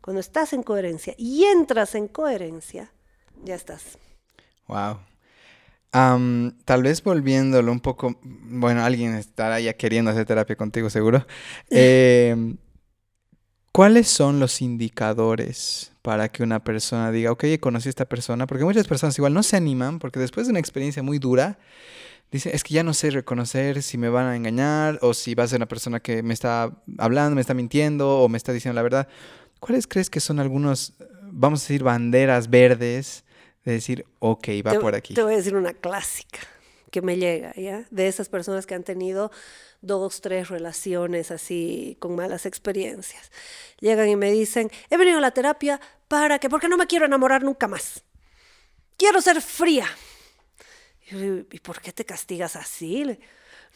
S2: Cuando estás en coherencia y entras en coherencia, ya estás.
S1: Wow. tal vez volviéndolo un poco, bueno, alguien estará ya queriendo hacer terapia contigo, seguro. <laughs> Em, ¿Cuáles son los indicadores para que una persona diga, ok, conocí a esta persona? Porque muchas personas igual no se animan porque después de una experiencia muy dura, dicen, es que ya no sé reconocer si me van a engañar o si va a ser una persona que me está hablando, me está mintiendo o me está diciendo la verdad. ¿Cuáles crees que son algunos, vamos a decir, banderas verdes de decir, ok, va por aquí.
S2: Te voy a decir una clásica que me llega, ¿ya? De esas personas que han tenido dos, tres relaciones así con malas experiencias. Llegan y me dicen, he venido a la terapia para que, porque no me quiero enamorar nunca más. Quiero ser fría. ¿Y por qué te castigas así?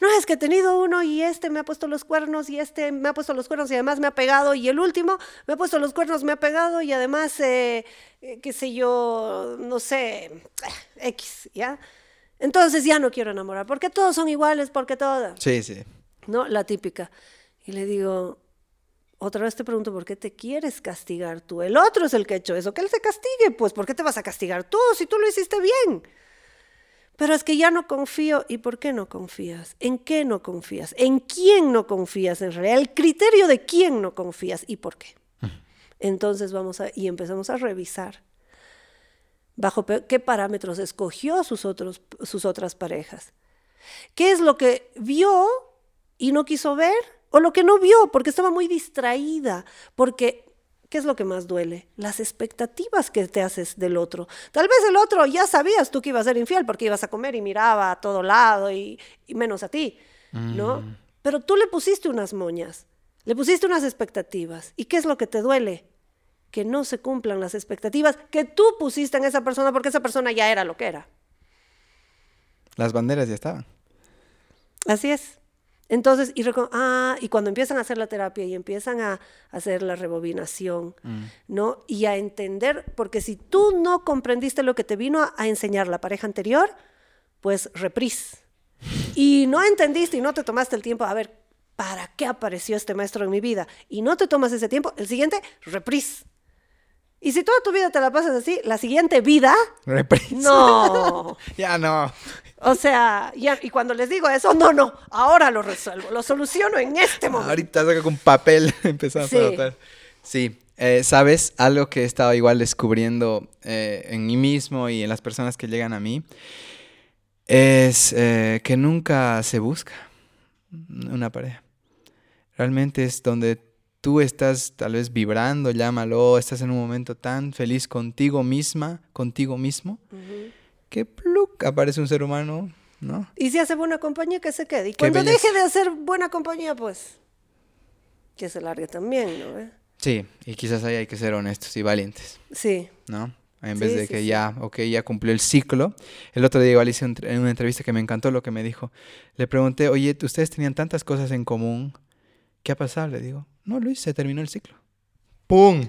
S2: No es que he tenido uno y este me ha puesto los cuernos y este me ha puesto los cuernos y además me ha pegado y el último me ha puesto los cuernos, me ha pegado y además, eh, eh, qué sé yo, no sé, X, ¿ya? Entonces ya no quiero enamorar, porque todos son iguales, porque todas.
S1: Sí, sí.
S2: ¿No? La típica. Y le digo, otra vez te pregunto, ¿por qué te quieres castigar tú? El otro es el que ha hecho eso, que él se castigue, pues, ¿por qué te vas a castigar tú si tú lo hiciste bien? Pero es que ya no confío. ¿Y por qué no confías? ¿En qué no confías? ¿En quién no confías en realidad? El criterio de quién no confías y por qué. Entonces vamos a, y empezamos a revisar bajo qué parámetros escogió sus, otros, sus otras parejas. ¿Qué es lo que vio y no quiso ver? O lo que no vio porque estaba muy distraída, porque ¿Qué es lo que más duele? Las expectativas que te haces del otro. Tal vez el otro ya sabías tú que ibas a ser infiel porque ibas a comer y miraba a todo lado y, menos a ti, ¿no? Mm. Pero tú le pusiste unas moñas, le pusiste unas expectativas. ¿Y qué es lo que te duele? Que no se cumplan las expectativas que tú pusiste en esa persona porque esa persona ya era lo que era.
S1: Las banderas ya estaban.
S2: Así es. Entonces, y, ah, y cuando empiezan a hacer la terapia y empiezan a, hacer la rebobinación, mm. ¿no? Y a entender, porque si tú no comprendiste lo que te vino a, enseñar la pareja anterior, pues repris. Y no entendiste y no te tomaste el tiempo, a ver, ¿para qué apareció este maestro en mi vida? Y no te tomas ese tiempo, el siguiente, repris. Y si toda tu vida te la pasas así, la siguiente vida.
S1: Repris.
S2: No. <laughs>
S1: ya no.
S2: O sea, y, cuando les digo eso, no, no, ahora lo resuelvo, lo soluciono en este momento.
S1: Ahorita saca con papel, <laughs> empezamos a notar. Sí, Eh, ¿Sabes? Algo que he estado igual descubriendo eh, en mí mismo y en las personas que llegan a mí es eh, que nunca se busca una pareja. Realmente es donde tú estás tal vez vibrando, llámalo, estás en un momento tan feliz contigo misma, contigo mismo, que pluk, aparece un ser humano, ¿no?
S2: Y si hace buena compañía, que se quede. Y cuando deje de hacer buena compañía, pues que se largue también, ¿no?
S1: Sí, y quizás ahí hay que ser honestos y valientes.
S2: Sí.
S1: ¿No? En vez de que ya, ok, ya cumplió el ciclo. El otro día igual hice en una entrevista que me encantó lo que me dijo. Le pregunté, oye, ustedes tenían tantas cosas en común. ¿Qué ha pasado? Le digo, no, Luis, se terminó el ciclo. ¡Pum!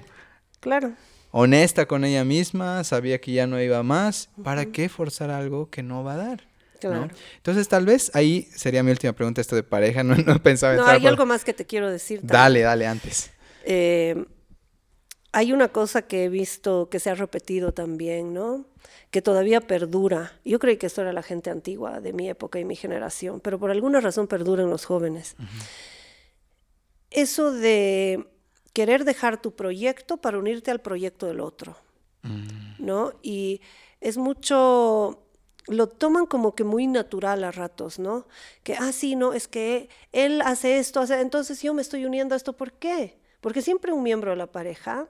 S2: Claro.
S1: Honesta con ella misma, sabía que ya no iba más. ¿Para qué forzar algo que no va a dar? Claro. Entonces, tal vez ahí sería mi última pregunta, esto de pareja. No, no pensaba
S2: No, hay algo más que te quiero decir.
S1: Dale, dale, antes.
S2: Eh, hay una cosa que he visto que se ha repetido también, ¿no? Que todavía perdura. Yo creí que esto era la gente antigua de mi época y mi generación, pero por alguna razón perdura en los jóvenes. Eso de querer dejar tu proyecto para unirte al proyecto del otro, mm. ¿no? Y es mucho lo toman como que muy natural a ratos, ¿no? Que, ah, sí, no, es que él hace esto, hace, entonces yo me estoy uniendo a esto, ¿por qué? Porque siempre un miembro de la pareja,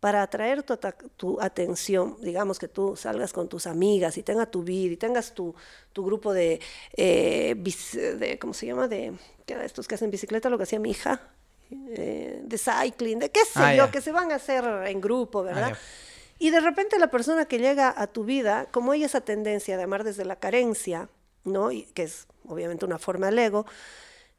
S2: para atraer tu, atención, digamos que tú salgas con tus amigas y tengas tu vida y tengas tu, grupo de, eh, de, ¿cómo se llama? De, estos que hacen bicicleta, lo que hacía mi hija, eh, de cycling, de qué sé ah, yo, que se van a hacer en grupo, ¿verdad? Ah, y de repente la persona que llega a tu vida, como hay esa tendencia de amar desde la carencia, ¿no? Y que es obviamente una forma del ego,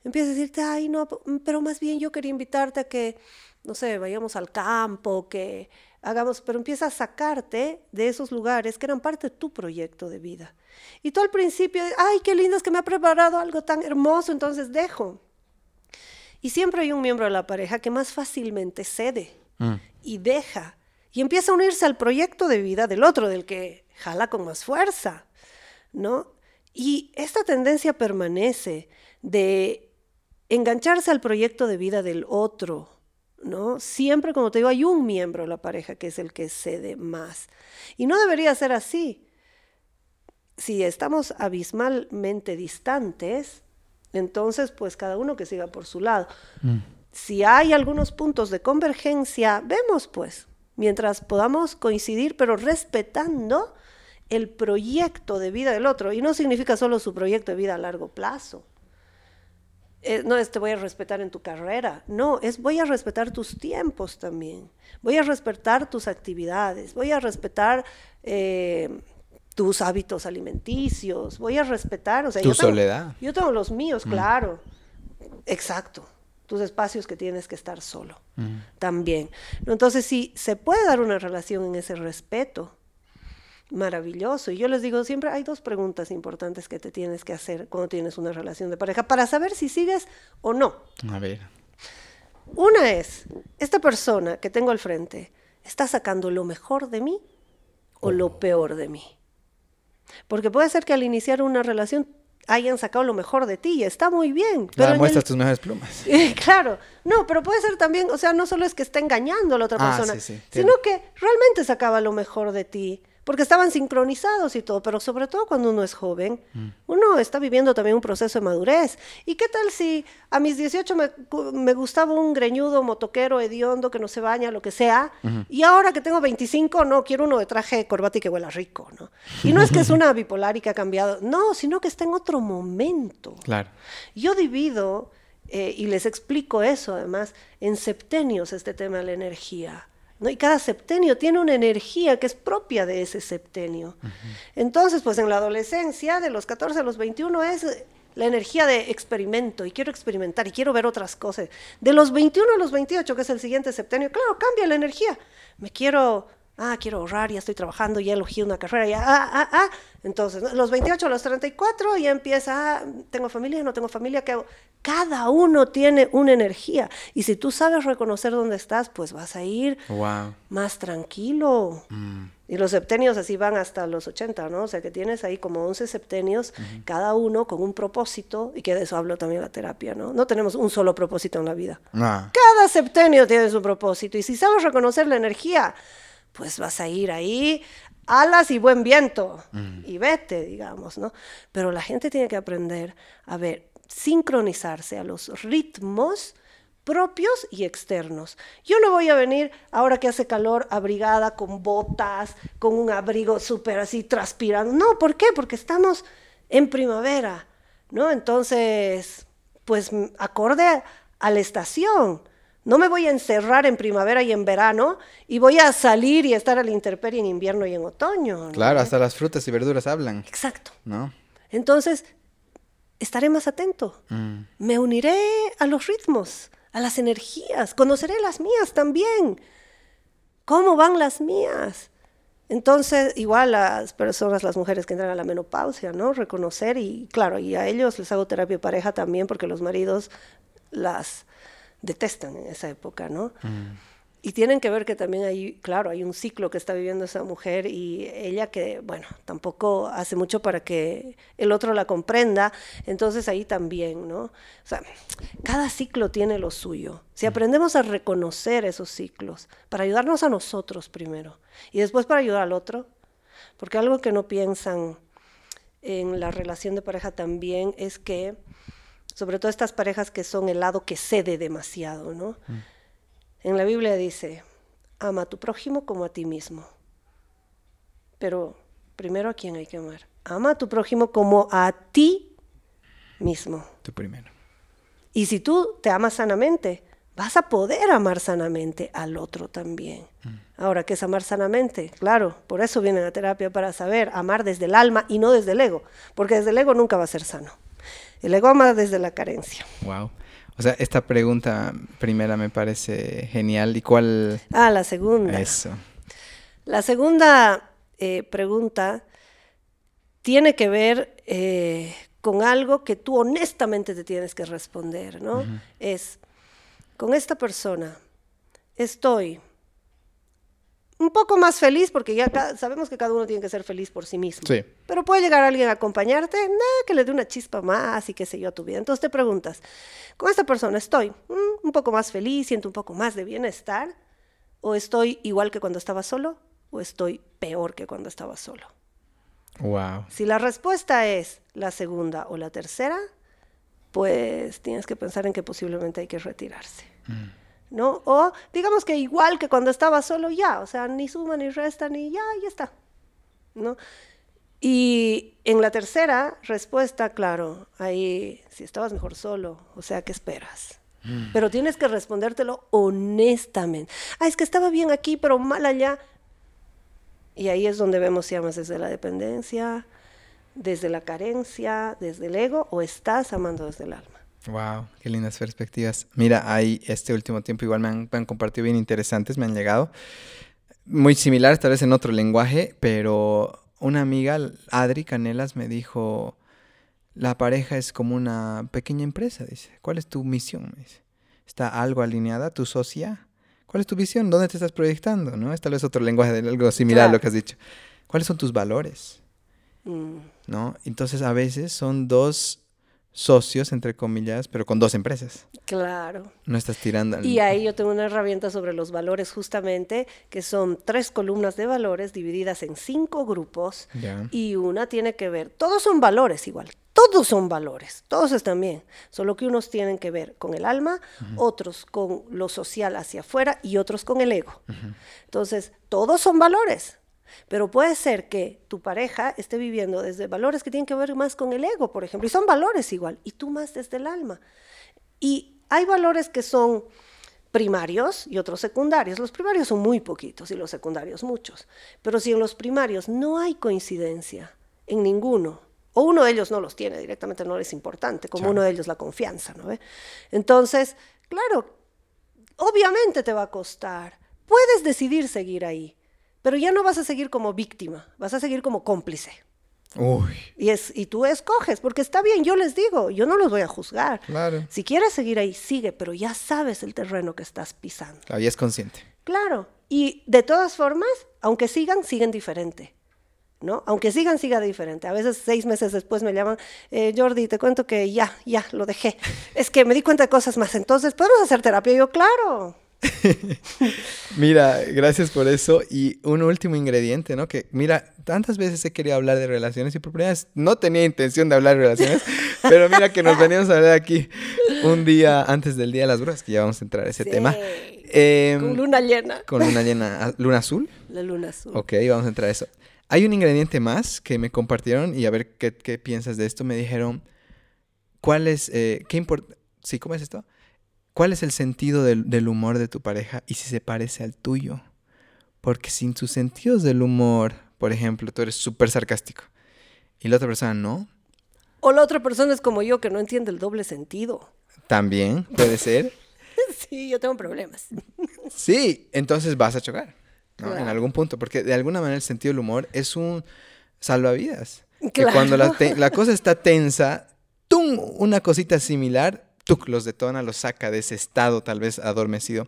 S2: empieza a decirte, ay, no, pero más bien yo quería invitarte a que, no sé, vayamos al campo, que hagamos, pero empieza a sacarte de esos lugares que eran parte de tu proyecto de vida. Y tú al principio, ay, qué lindo es que me ha preparado algo tan hermoso, entonces dejo. Y siempre hay un miembro de la pareja que más fácilmente cede mm. y deja y empieza a unirse al proyecto de vida del otro, del que jala con más fuerza, ¿no? Y esta tendencia permanece de engancharse al proyecto de vida del otro, ¿no? Siempre, como te digo, hay un miembro de la pareja que es el que cede más. Y no debería ser así. Si estamos abismalmente distantes, entonces, pues cada uno que siga por su lado. Mm. Si hay algunos puntos de convergencia, vemos pues, mientras podamos coincidir, pero respetando el proyecto de vida del otro. Y no significa solo su proyecto de vida a largo plazo. Eh, no es te voy a respetar en tu carrera, no, es voy a respetar tus tiempos también, voy a respetar tus actividades, voy a respetar eh, tus hábitos alimenticios, voy a respetar, o sea,
S1: tu soledad.
S2: Yo tengo los míos, mm. claro, exacto, tus espacios que tienes que estar solo mm. también. Entonces, si se puede dar una relación en ese respeto, maravilloso. Y yo les digo siempre, hay dos preguntas importantes que te tienes que hacer cuando tienes una relación de pareja para saber si sigues o no.
S1: A ver.
S2: Una es, esta persona que tengo al frente, ¿está sacando lo mejor de mí o lo oh. peor de mí? Porque puede ser que al iniciar una relación hayan sacado lo mejor de ti y está muy bien.
S1: Pero muestras tus mejores plumas. <laughs>
S2: claro, no, pero puede ser también, o sea, no solo es que está engañando a la otra ah, persona, sino que realmente sacaba lo mejor de ti porque estaban sincronizados y todo, pero sobre todo cuando uno es joven, mm. uno está viviendo también un proceso de madurez. ¿Y qué tal si a mis 18 me, gustaba un greñudo, motoquero, hediondo, que no se baña, lo que sea, y ahora que tengo 25, no, quiero uno de traje, corbata y que huela rico, ¿no? Y no es que es una bipolar y que ha cambiado, no, sino que está en otro momento.
S1: Claro.
S2: Yo divido, eh, y les explico eso además, en septenios este tema de la energía. Y cada septenio tiene una energía que es propia de ese septenio. Entonces, pues en la adolescencia, de los 14 a los 21, es la energía de experimento y quiero experimentar y quiero ver otras cosas. De los 21 a los 28, que es el siguiente septenio, claro, cambia la energía. Me quiero ah, quiero ahorrar, ya estoy trabajando, ya elegí una carrera, ya, ah, ah, ah. Entonces, los 28 a los 34 ya empieza, ah, tengo familia, no tengo familia, ¿qué hago? Cada uno tiene una energía. Y si tú sabes reconocer dónde estás, pues vas a ir más tranquilo. Mm. Y los septenios así van hasta los 80, ¿no? O sea que tienes ahí como 11 septenios, cada uno con un propósito, y que de eso hablo también la terapia, ¿no? No tenemos un solo propósito en la vida.
S1: Ah,
S2: Cada septenio tiene su propósito, y si sabes reconocer la energía, pues vas a ir ahí, alas y buen viento, y vete, digamos, ¿no? Pero la gente tiene que aprender a ver, sincronizarse a los ritmos propios y externos. Yo no voy a venir ahora que hace calor abrigada con botas, con un abrigo súper así transpirando. No, ¿por qué? Porque estamos en primavera, ¿no? Entonces, pues acorde a la estación. No me voy a encerrar en primavera y en verano y voy a salir y estar a la intemperie en invierno y en otoño. ¿no?
S1: claro, hasta las frutas y verduras hablan,
S2: Exacto.
S1: ¿no?
S2: Entonces, estaré más atento.
S1: Mm.
S2: Me uniré a los ritmos, a las energías, conoceré las mías también. ¿Cómo van las mías? Entonces, igual las personas, las mujeres que entran a la menopausia, ¿no? Reconocer y, claro, y a ellos les hago terapia de pareja también porque los maridos las detestan en esa época, ¿no? Y tienen que ver que también hay, claro, hay un ciclo que está viviendo esa mujer y ella que, bueno, tampoco hace mucho para que el otro la comprenda, entonces ahí también, ¿no? O sea, cada ciclo tiene lo suyo. Si aprendemos a reconocer esos ciclos, para ayudarnos a nosotros primero y después para ayudar al otro, porque algo que no piensan en la relación de pareja también es que, sobre todo estas parejas que son el lado que cede demasiado, ¿no? En la Biblia dice, ama a tu prójimo como a ti mismo. Pero primero a quién hay que amar. Ama a tu prójimo como a ti mismo.
S1: Tú primero.
S2: Y si tú te amas sanamente, vas a poder amar sanamente al otro también. Ahora, ¿qué es amar sanamente? Claro, por eso vienen a terapia para saber amar desde el alma y no desde el ego, porque desde el ego nunca va a ser sano. El ego ama desde la carencia.
S1: Wow. O sea, esta pregunta primera me parece genial. ¿Y cuál?
S2: Ah, la segunda.
S1: Eso.
S2: La segunda eh, pregunta tiene que ver eh, con algo que tú honestamente te tienes que responder, ¿no? Es, con esta persona estoy un poco más feliz, porque ya sabemos que cada uno tiene que ser feliz por sí mismo.
S1: Sí.
S2: Pero puede llegar alguien a acompañarte, nah, que le dé una chispa más y qué sé yo a tu vida. Entonces te preguntas, con esta persona estoy mm, un poco más feliz, siento un poco más de bienestar, o estoy igual que cuando estaba solo, o estoy peor que cuando estaba solo.
S1: Wow.
S2: Si la respuesta es la segunda o la tercera, pues tienes que pensar en que posiblemente hay que retirarse. ¿No? O digamos que igual que cuando estaba solo ya, o sea, ni suma ni resta ni ya, ya está. ¿No? Y en la tercera respuesta, claro, ahí si estabas mejor solo, o sea, ¿qué esperas? Pero tienes que respondértelo honestamente. Ah, es que estaba bien aquí, pero mal allá. Y ahí es donde vemos si amas desde la dependencia, desde la carencia, desde el ego, o estás amando desde el alma.
S1: Wow, qué lindas perspectivas. Mira, ahí este último tiempo igual me han, me han compartido bien interesantes, me han llegado. Muy similares, tal vez en otro lenguaje, pero una amiga, Adri Canelas, me dijo, la pareja es como una pequeña empresa, dice. ¿Cuál es tu misión? Dice. ¿Está algo alineada, tu socia? ¿Cuál es tu visión? ¿Dónde te estás proyectando? ¿No? Es tal vez otro lenguaje de algo similar a lo que has dicho. ¿Cuáles son tus valores?
S2: Mm,
S1: ¿No? Entonces a veces son dos socios, entre comillas, pero con dos empresas.
S2: claro.
S1: No estás tirando.
S2: Y ahí yo tengo una herramienta sobre los valores justamente, que son tres columnas de valores divididas en cinco grupos y una tiene que ver, todos son valores igual, todos son valores, todos están bien, solo que unos tienen que ver con el alma, otros con lo social hacia afuera y otros con el ego. Entonces, todos son valores, pero puede ser que tu pareja esté viviendo desde valores que tienen que ver más con el ego, por ejemplo, y son valores igual, y tú más desde el alma. Y hay valores que son primarios y otros secundarios. Los primarios son muy poquitos y los secundarios muchos. Pero si en los primarios no hay coincidencia en ninguno, o uno de ellos no los tiene directamente, no es importante, como uno de ellos la confianza, ¿no ve? Entonces, claro, obviamente te va a costar. Puedes decidir seguir ahí, pero ya no vas a seguir como víctima, vas a seguir como cómplice.
S1: Uy,
S2: Y, es, y tú escoges, porque está bien, yo les digo, yo no los voy a juzgar.
S1: claro.
S2: Si quieres seguir ahí, sigue, pero ya sabes el terreno que estás pisando.
S1: Todavía es consciente.
S2: Claro, Y de todas formas, aunque sigan, siguen diferente. ¿no? Aunque sigan, siga diferente. A veces seis meses después me llaman, eh, Jordi, te cuento que ya, ya, lo dejé. Es que me di cuenta de cosas más. Entonces, ¿podemos hacer terapia? Y yo, claro. <laughs>
S1: mira, gracias por eso. Y un último ingrediente, ¿no? Que, mira, tantas veces he querido hablar de relaciones y por primera vez no tenía intención de hablar de relaciones, <laughs> pero mira que nos veníamos a hablar aquí un día antes del Día de las Brujas, que ya vamos a entrar a ese tema.
S2: Em, con luna llena.
S1: Con luna llena. ¿Luna azul?
S2: La luna azul.
S1: Ok, vamos a entrar a eso. Hay un ingrediente más que me compartieron y a ver qué, piensas de esto. Me dijeron, ¿cuál es, eh, qué importa? Sí, ¿cómo es esto? ¿Cuál es el sentido del, humor de tu pareja y si se parece al tuyo? Porque sin tus sentidos del humor, por ejemplo, tú eres súper sarcástico y la otra persona no.
S2: O la otra persona es como yo que no entiende el doble sentido.
S1: También puede ser. <laughs>
S2: sí, yo tengo problemas. <laughs>
S1: sí, entonces vas a chocar. En algún punto, porque de alguna manera el sentido del humor es un salvavidas. Que cuando la, cosa está tensa, ¡tum! Una cosita similar, ¡tuc! los detona, los saca de ese estado tal vez adormecido.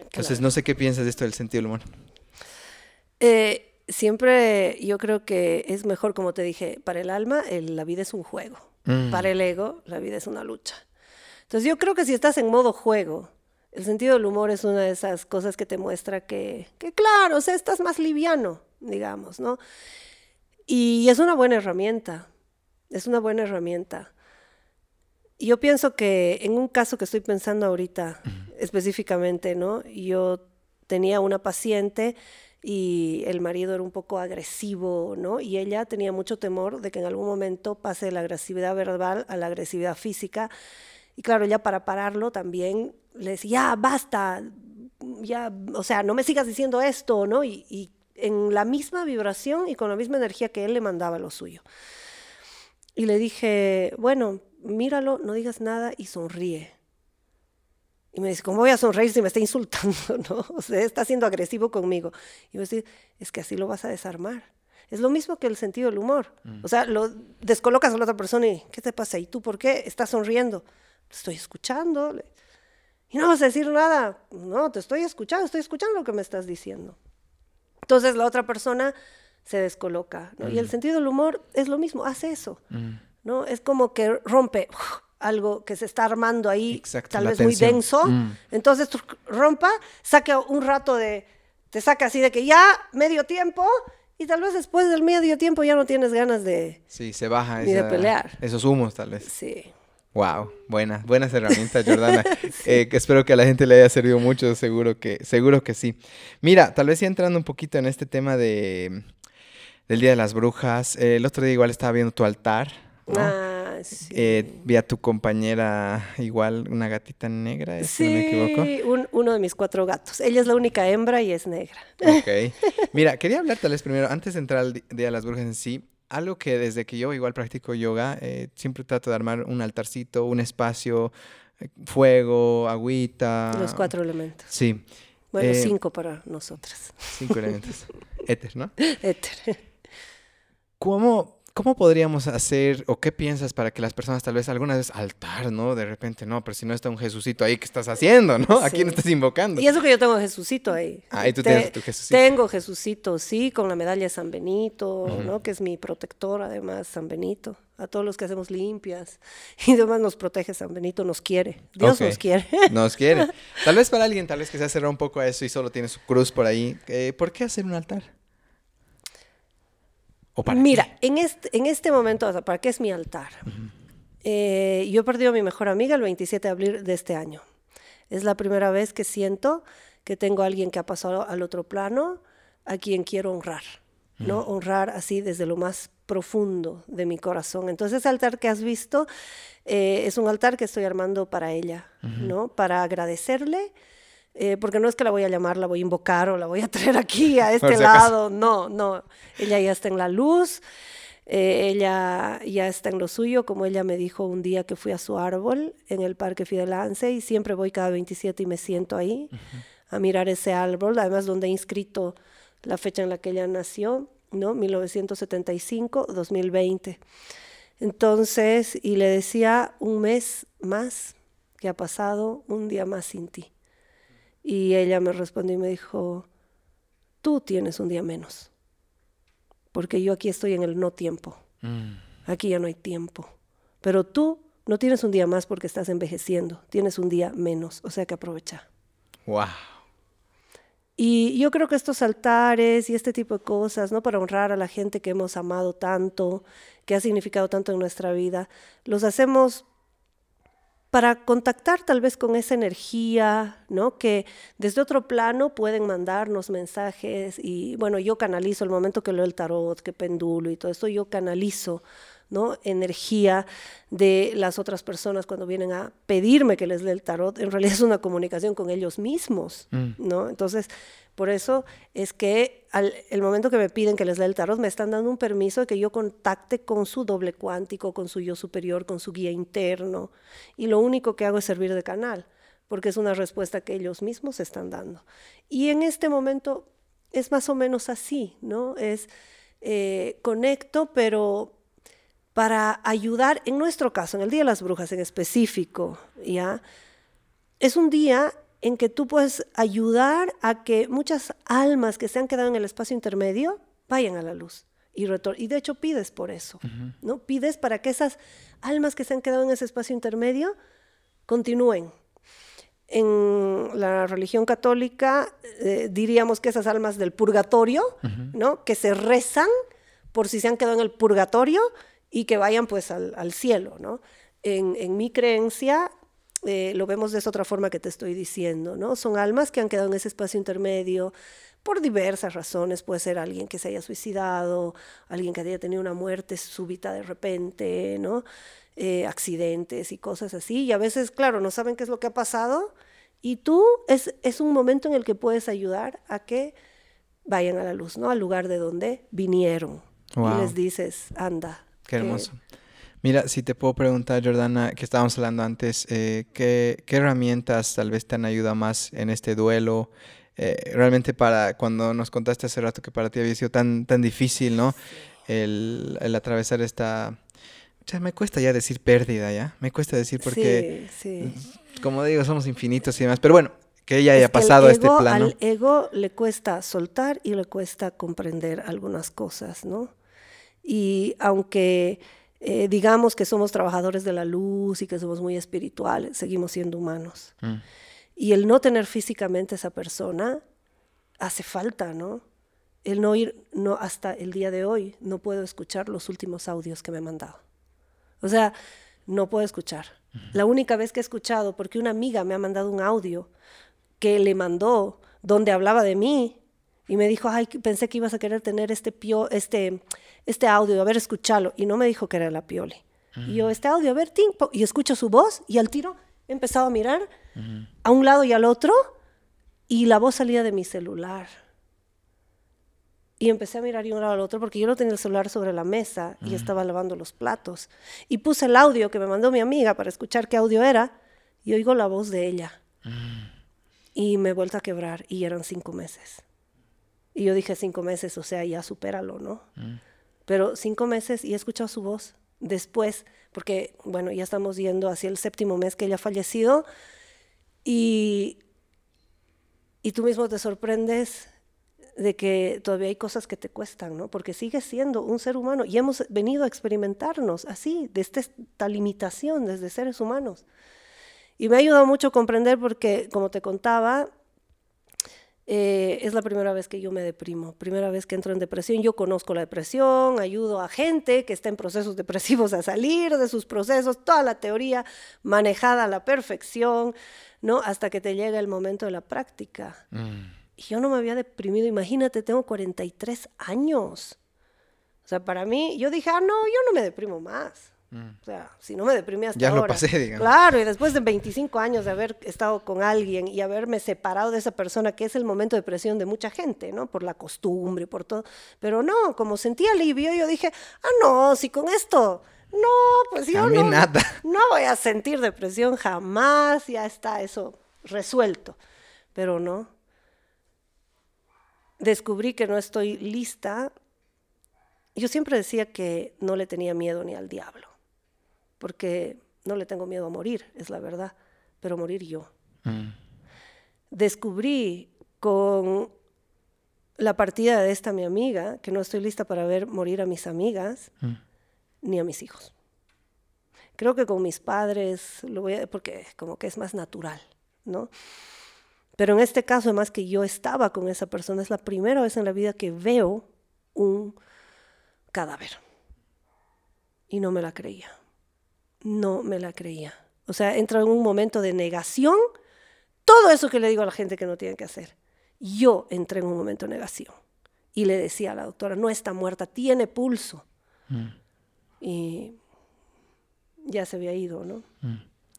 S1: Entonces, no sé qué piensas de esto del sentido del humor.
S2: Eh, siempre yo creo que es mejor, como te dije, para el alma la vida es un juego. Mm. Para el ego la vida es una lucha. Entonces yo creo que si estás en modo juego, el sentido del humor es una de esas cosas que te muestra que, que claro, o sea, estás más liviano, digamos, ¿no? Y es una buena herramienta, es una buena herramienta. Yo pienso que en un caso que estoy pensando ahorita específicamente, ¿no? Yo tenía una paciente y el marido era un poco agresivo, ¿no? Y ella tenía mucho temor de que en algún momento pase de la agresividad verbal a la agresividad física. Y claro, ya para pararlo también le decía, ya, basta, ya, o sea, no me sigas diciendo esto, ¿no? Y, en la misma vibración y con la misma energía que él le mandaba lo suyo. Y le dije, bueno, míralo, no digas nada y sonríe. Y me dice, ¿cómo voy a sonreír si me está insultando, <laughs> no? O sea, está siendo agresivo conmigo. Y yo decir, es que así lo vas a desarmar. Es lo mismo que el sentido del humor. Mm. O sea, lo descolocas a la otra persona y, ¿qué te pasa? ¿Y tú por qué estás sonriendo? Estoy escuchando y no vas a decir nada. No, te estoy escuchando, estoy escuchando lo que me estás diciendo. Entonces la otra persona se descoloca. ¿no? Y el sentido del humor es lo mismo, hace eso. ¿No? Es como que rompe algo que se está armando ahí, tal vez muy denso. Mm. Entonces rompa, saca un rato de, te saca así de que ya medio tiempo y tal vez después del medio tiempo ya no tienes ganas de...
S1: Sí, se baja.
S2: Ni de pelear.
S1: Esos humos tal vez.
S2: Sí.
S1: Wow, buenas, buenas herramientas, Jordana. <laughs> Eh, que espero que a la gente le haya servido mucho, seguro que, seguro que sí. Mira, tal vez ya entrando un poquito en este tema de del Día de las Brujas. Eh, el otro día igual estaba viendo tu altar.
S2: Ah, sí.
S1: Eh, vi a tu compañera igual, una gatita negra, si no me equivoco.
S2: Sí, uno de mis cuatro gatos. Ella es la única hembra y es negra.
S1: Ok. <laughs> Mira, quería hablar tal vez primero, antes de entrar al Día de las Brujas en sí, algo que desde que yo igual practico yoga, eh, siempre trato de armar un altarcito, un espacio, eh, fuego, agüita.
S2: Los cuatro elementos.
S1: Sí.
S2: Bueno, eh, cinco para nosotras.
S1: Cinco elementos. <laughs> Éter, ¿no?
S2: Éter.
S1: ¿Cómo, ¿Cómo podríamos hacer o qué piensas para que las personas tal vez alguna vez altar, ¿no? De repente, no, pero si no está un Jesucito ahí, ¿qué estás haciendo, no? ¿A quién estás invocando?
S2: Y eso que yo tengo Jesucito ahí.
S1: Ah, tú tienes tu Jesucito.
S2: Tengo Jesucito, sí, con la medalla de San Benito, ¿no? Que es mi protector, además, San Benito. A todos los que hacemos limpias. <laughs> Y además nos protege San Benito, nos quiere. Dios nos quiere. <laughs>
S1: Nos quiere. <laughs> Tal vez para alguien, tal vez que se ha cerrado un poco a eso y solo tiene su cruz por ahí. Eh, ¿Por qué hacer un altar?
S2: Mira, en este, en este momento, ¿para qué es mi altar? Eh, yo he perdido a mi mejor amiga el 27 de abril de este año. Es la primera vez que siento que tengo a alguien que ha pasado al otro plano, a quien quiero honrar, ¿no? Honrar así desde lo más profundo de mi corazón. Entonces, ese altar que has visto eh, es un altar que estoy armando para ella, ¿no? Para agradecerle eh, porque no es que la voy a llamar, la voy a invocar o la voy a <laughs> traer aquí, a este lado, no, no, ella ya está en la luz, eh, ella ya está en lo suyo, como ella me dijo un día que fui a su árbol en el Parque Fidelance y siempre voy cada 27 y me siento ahí a mirar ese árbol, además donde he inscrito la fecha en la que ella nació, ¿no? 1975-2020. Entonces, y le decía un mes más que ha pasado, un día más sin ti. Y ella me respondió y me dijo, tú tienes un día menos. Porque yo aquí estoy en el no tiempo.
S1: Mm.
S2: Aquí ya no hay tiempo. Pero tú no tienes un día más porque estás envejeciendo. Tienes un día menos. O sea que aprovecha.
S1: Wow.
S2: Y yo creo que estos altares y este tipo de cosas, ¿no? Para honrar a la gente que hemos amado tanto, que ha significado tanto en nuestra vida, los hacemos para contactar tal vez con esa energía, ¿no? Que desde otro plano pueden mandarnos mensajes y bueno, yo canalizo el momento que leo el tarot, que pendulo y todo esto, yo canalizo ¿no? energía de las otras personas cuando vienen a pedirme que les dé el tarot, en realidad <laughs> es una comunicación con ellos mismos,
S1: Mm.
S2: ¿no? Entonces, por eso es que al el momento que me piden que les dé el tarot, me están dando un permiso de que yo contacte con su doble cuántico, con su yo superior, con su guía interno, y lo único que hago es servir de canal, porque es una respuesta que ellos mismos están dando. Y en este momento es más o menos así, ¿no? Es eh, conecto, pero para ayudar, en nuestro caso, en el Día de las Brujas en específico, ¿ya? Es un día en que tú puedes ayudar a que muchas almas que se han quedado en el espacio intermedio vayan a la luz y de hecho pides por eso, ¿no? Pides para que esas almas que se han quedado en ese espacio intermedio continúen. En la religión católica eh, diríamos que esas almas del purgatorio, ¿no? Que se rezan por si se han quedado en el purgatorio y que vayan pues al, al cielo, ¿no? En, en mi creencia eh, lo vemos de esa otra forma que te estoy diciendo, ¿no? Son almas que han quedado en ese espacio intermedio por diversas razones. Puede ser alguien que se haya suicidado, alguien que haya tenido una muerte súbita de repente, ¿no? Eh, accidentes y cosas así. Y a veces, claro, no saben qué es lo que ha pasado. Y tú es, es un momento en el que puedes ayudar a que vayan a la luz, ¿no? Al lugar de donde vinieron.
S1: Wow.
S2: Y les dices, anda.
S1: Qué hermoso. Mira, si te puedo preguntar, Jordana, que estábamos hablando antes, eh, ¿qué, qué herramientas tal vez te han ayudado más en este duelo? Eh, realmente para cuando nos contaste hace rato que para ti había sido tan, tan difícil, ¿no? El, el atravesar esta... O sea, me cuesta ya decir pérdida, ¿ya? Me cuesta decir porque,
S2: Sí, sí.
S1: como digo, somos infinitos y demás. Pero bueno, que ella haya
S2: Es que el
S1: pasado a este plano.
S2: Al ego le cuesta soltar y le cuesta comprender algunas cosas, ¿no? Y aunque eh, digamos que somos trabajadores de la luz y que somos muy espirituales, seguimos siendo humanos.
S1: Mm.
S2: Y el no tener físicamente esa persona hace falta, ¿no? El no ir, no, hasta el día de hoy no puedo escuchar los últimos audios que me ha mandado. O sea, no puedo escuchar. La única vez que he escuchado, porque una amiga me ha mandado un audio que le mandó donde hablaba de mí y me dijo, ay, pensé que ibas a querer tener este, pio, este, este audio, a ver, escúchalo. Y no me dijo que era la Pioli. Y yo, este audio, a ver, ting, po", y escucho su voz y al tiro he empezado a mirar a un lado y al otro y la voz salía de mi celular. Y empecé a mirar de un lado al otro porque yo no tenía el celular sobre la mesa y estaba lavando los platos. Y puse el audio que me mandó mi amiga para escuchar qué audio era y oigo la voz de ella. Y me he vuelto a quebrar y eran cinco meses. Y yo dije cinco meses, o sea, ya supéralo, ¿no? Pero cinco meses y he escuchado su voz después, porque, bueno, ya estamos yendo hacia el séptimo mes que ella ha fallecido y, y tú mismo te sorprendes de que todavía hay cosas que te cuestan, ¿no? Porque sigues siendo un ser humano y hemos venido a experimentarnos así, desde esta limitación, desde seres humanos. Y me ha ayudado mucho a comprender porque, como te contaba, eh, es la primera vez que yo me deprimo, primera vez que entro en depresión. Yo conozco la depresión, ayudo a gente que está en procesos depresivos a salir de sus procesos, toda la teoría manejada a la perfección, ¿no? Hasta que te llega el momento de la práctica.
S1: Mm.
S2: Y yo no me había deprimido, imagínate, tengo 43 años. O sea, para mí, yo dije, ah, no, yo no me deprimo más. O sea, si no me deprimí hasta
S1: Mm. Ya lo
S2: ahora.
S1: pasé, digamos.
S2: Claro, y después de 25 años de haber estado con alguien y haberme separado de esa persona, que es el momento de depresión de mucha gente, ¿no? Por la costumbre, por todo. Pero no, como sentí alivio, yo dije, ah, no, si con esto, no, pues yo no,
S1: nada.
S2: no voy a sentir depresión jamás, ya está eso resuelto. Pero no. Descubrí que no estoy lista. Yo siempre decía que no le tenía miedo ni al diablo, porque no le tengo miedo a morir, es la verdad, pero morir yo.
S1: Mm.
S2: Descubrí con la partida de esta mi amiga, que no estoy lista para ver morir a mis amigas,
S1: Mm.
S2: ni a mis hijos. Creo que con mis padres, lo voy a, porque como que es más natural, ¿no? Pero en este caso, además que yo estaba con esa persona, es la primera vez en la vida que veo un cadáver. Y no me la creía. No me la creía. O sea, entra en un momento de negación todo eso que le digo a la gente que no tienen que hacer. Yo entré en un momento de negación y le decía a la doctora, no está muerta, tiene pulso.
S1: Mm.
S2: Y ya se había ido, ¿no?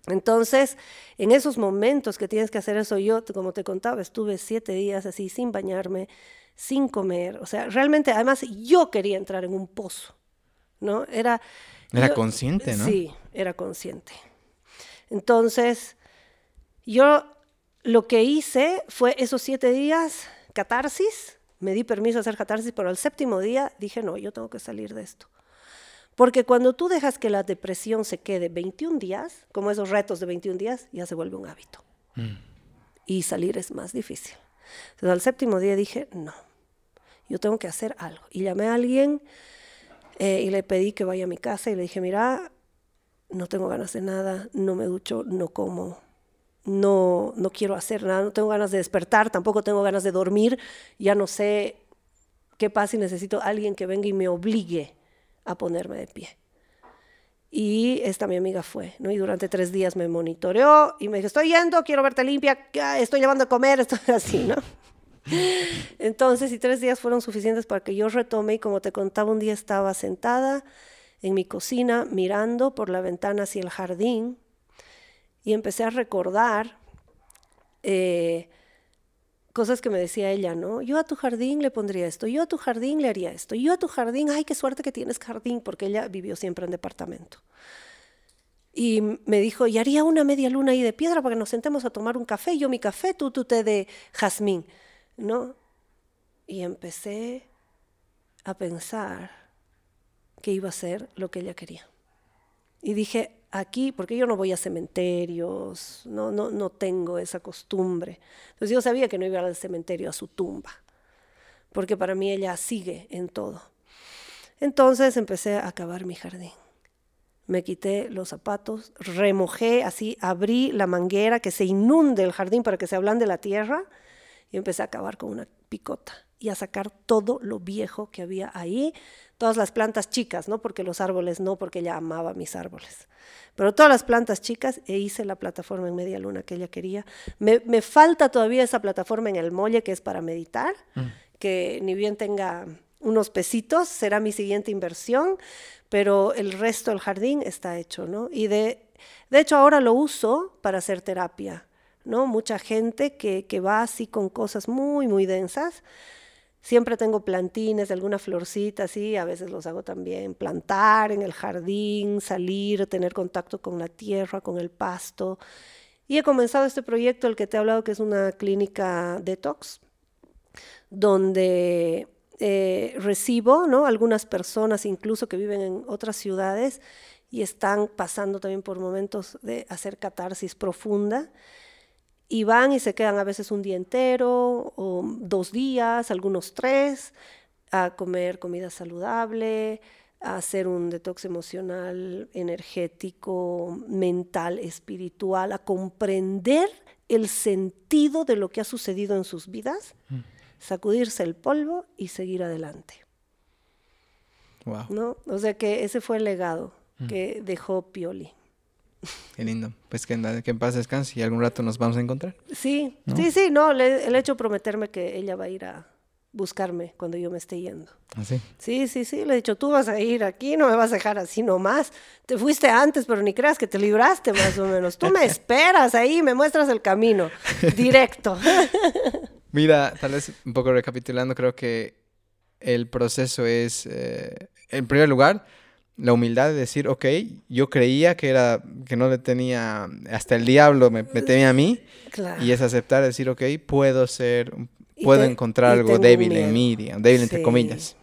S2: Entonces, en esos momentos que tienes que hacer eso, yo, como te contaba, estuve siete días así sin bañarme, sin comer. O sea, realmente, además, yo quería entrar en un pozo, ¿no? Era...
S1: Era
S2: yo-
S1: consciente, ¿no?
S2: Sí, era consciente. Entonces, yo lo que hice fue esos siete días, catarsis, me di permiso de hacer catarsis, pero al séptimo día dije, no, yo tengo que salir de esto. Porque cuando tú dejas que la depresión se quede 21 días, como esos retos de 21 días, ya se vuelve un hábito. Y salir es más difícil. Entonces al séptimo día dije, no, yo tengo que hacer algo. Y llamé a alguien eh, y le pedí que vaya a mi casa y le dije, mira, no tengo ganas de nada, no me ducho, no como, no, no quiero hacer nada, no tengo ganas de despertar, tampoco tengo ganas de dormir, ya no sé qué pasa y necesito alguien que venga y me obligue a ponerme de pie. Y esta mi amiga fue, ¿no? Y durante tres días me monitoreó y me dijo, estoy yendo, quiero verte limpia, estoy llevando a comer, <laughs> estoy así, ¿no? Entonces, y tres días fueron suficientes para que yo retome y como te contaba, un día estaba sentada en mi cocina mirando por la ventana hacia el jardín y empecé a recordar eh, cosas que me decía ella, ¿no? Yo a tu jardín le pondría esto, yo a tu jardín le haría esto, yo a tu jardín, ay, qué suerte que tienes jardín, porque ella vivió siempre en departamento. Y me dijo, y haría una media luna ahí de piedra para que nos sentemos a tomar un café, yo mi café, tú tu té de jazmín, ¿no? Y empecé a pensar que iba a ser lo que ella quería. Y dije, aquí, porque yo no voy a cementerios, no, no, no tengo esa costumbre. Entonces yo sabía que no iba al cementerio, a su tumba, porque para mí ella sigue en todo. Entonces empecé a acabar mi jardín. Me quité los zapatos, remojé, así abrí la manguera que se inunde el jardín para que se ablande la tierra y empecé a acabar con una picota y a sacar todo lo viejo que había ahí, todas las plantas chicas, no porque los árboles no, porque ella amaba mis árboles, pero todas las plantas chicas e hice la plataforma en media luna que ella quería. Me, me falta todavía esa plataforma en el molle que es para meditar, que ni bien tenga unos pesitos, será mi siguiente inversión, pero el resto del jardín está hecho, ¿no? Y de, de hecho ahora lo uso para hacer terapia, ¿no? Mucha gente que, que va así con cosas muy, muy densas. Siempre tengo plantines, alguna florcita así, a veces los hago también, plantar en el jardín, salir, tener contacto con la tierra, con el pasto. Y he comenzado este proyecto, el que te he hablado, que es una clínica detox, donde eh, recibo ¿no? algunas personas, incluso que viven en otras ciudades, y están pasando también por momentos de hacer catarsis profunda y van y se quedan a veces un día entero o dos días, algunos tres, a comer comida saludable, a hacer un detox emocional, energético, mental, espiritual, a comprender el sentido de lo que ha sucedido en sus vidas, sacudirse el polvo y seguir adelante.
S1: Wow.
S2: ¿no? O sea que ese fue el legado que dejó Pioli.
S1: Qué lindo. Pues que, en- que en paz descanse y algún rato nos vamos a encontrar.
S2: Sí, sí, sí, no, le, el hecho de prometerme que ella va a ir a buscarme cuando yo me esté yendo.
S1: Así.
S2: Sí, sí, sí, le he dicho, tú vas a ir aquí, no me vas a dejar así nomás. Te fuiste antes, pero ni creas que te libraste más o menos. Tú me <laughs> esperas ahí, me muestras el camino, directo. <laughs>
S1: Mira, tal vez un poco recapitulando, creo que el proceso es, eh, en primer lugar, la humildad de decir, ok, yo creía que era, que no le tenía, hasta el diablo me, me temía a mí,
S2: Claro.
S1: y es aceptar, decir, ok, puedo ser, puedo
S2: te-
S1: encontrar algo débil
S2: miedo.
S1: en mí, débil entre comillas.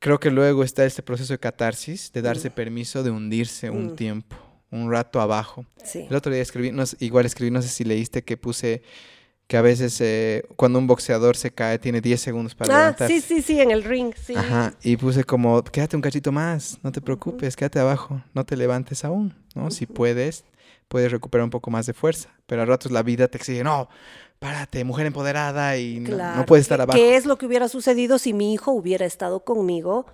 S1: Creo que luego está este proceso de catarsis, de
S2: Mm.
S1: darse permiso de hundirse un tiempo, un rato abajo.
S2: Sí.
S1: El otro día escribí, no igual escribí, no sé si leíste que puse que a veces eh, cuando un boxeador se cae tiene 10 segundos para
S2: Ah,
S1: levantarse.
S2: sí, sí, sí, en el ring, sí.
S1: Ajá, y puse como, quédate un cachito más, no te preocupes, quédate abajo, no te levantes aún, ¿no? Si puedes, puedes recuperar un poco más de fuerza, pero a ratos la vida te exige, no, párate, mujer empoderada y no- no,
S2: Claro,
S1: puedes estar abajo.
S2: ¿Qué es lo que hubiera sucedido si mi hijo hubiera estado conmigo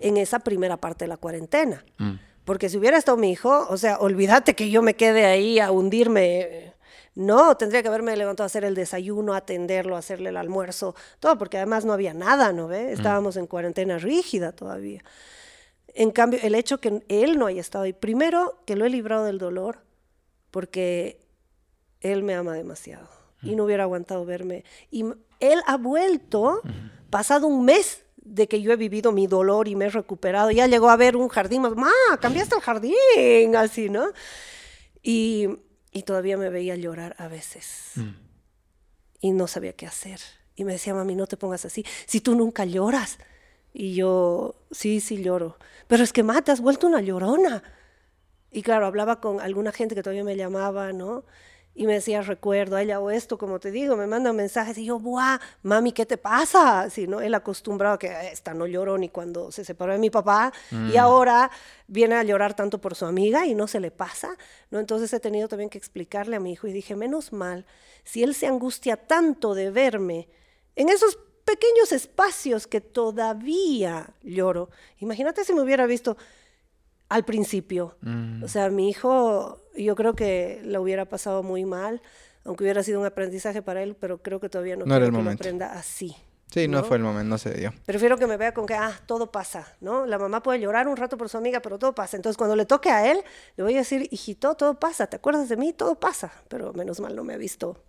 S2: en esa primera parte de la cuarentena?
S1: mm.
S2: Porque si hubiera estado mi hijo, o sea, olvídate que yo me quede ahí a hundirme. No, tendría que haberme levantado a hacer el desayuno, atenderlo, hacerle el almuerzo, todo, porque además no había nada, ¿no ve? Estábamos en cuarentena rígida todavía. En cambio, el hecho que él no haya estado ahí, primero que lo he librado del dolor, porque él me ama demasiado y no hubiera aguantado verme. Y él ha vuelto, pasado un mes de que yo he vivido mi dolor y me he recuperado, ya llegó a ver un jardín más, ma, cambiaste el jardín, así, ¿no? Y, y todavía me veía llorar a veces y no sabía qué hacer. Y me decía, mami, no te pongas así, si tú nunca lloras. Y yo, sí, sí lloro, pero es que, ma, te has vuelto una llorona. Y claro, hablaba con alguna gente que todavía me llamaba, ¿no? Y me decía, recuerdo, ella o esto, como te digo, me mandan mensajes y yo, ¡buah! Mami, ¿qué te pasa? Si no, él acostumbrado a que "Eh, esta no lloró ni cuando se separó de mi papá y ahora viene a llorar tanto por su amiga y no se le pasa, ¿no? Entonces he tenido también que explicarle a mi hijo y dije, menos mal, si él se angustia tanto de verme en esos pequeños espacios que todavía lloro, imagínate si me hubiera visto al principio. O sea, mi hijo, yo creo que lo hubiera pasado muy mal, aunque hubiera sido un aprendizaje para él, pero creo que todavía no,
S1: No era el
S2: que lo aprenda así.
S1: Sí, no,
S2: ¿no?
S1: fue el momento, no se dio.
S2: Prefiero que me vea con que, ah, todo pasa, ¿no? La mamá puede llorar un rato por su amiga, pero todo pasa. Entonces, cuando le toque a él, le voy a decir, hijito, todo pasa, ¿te acuerdas de mí? Todo pasa. Pero menos mal no me ha visto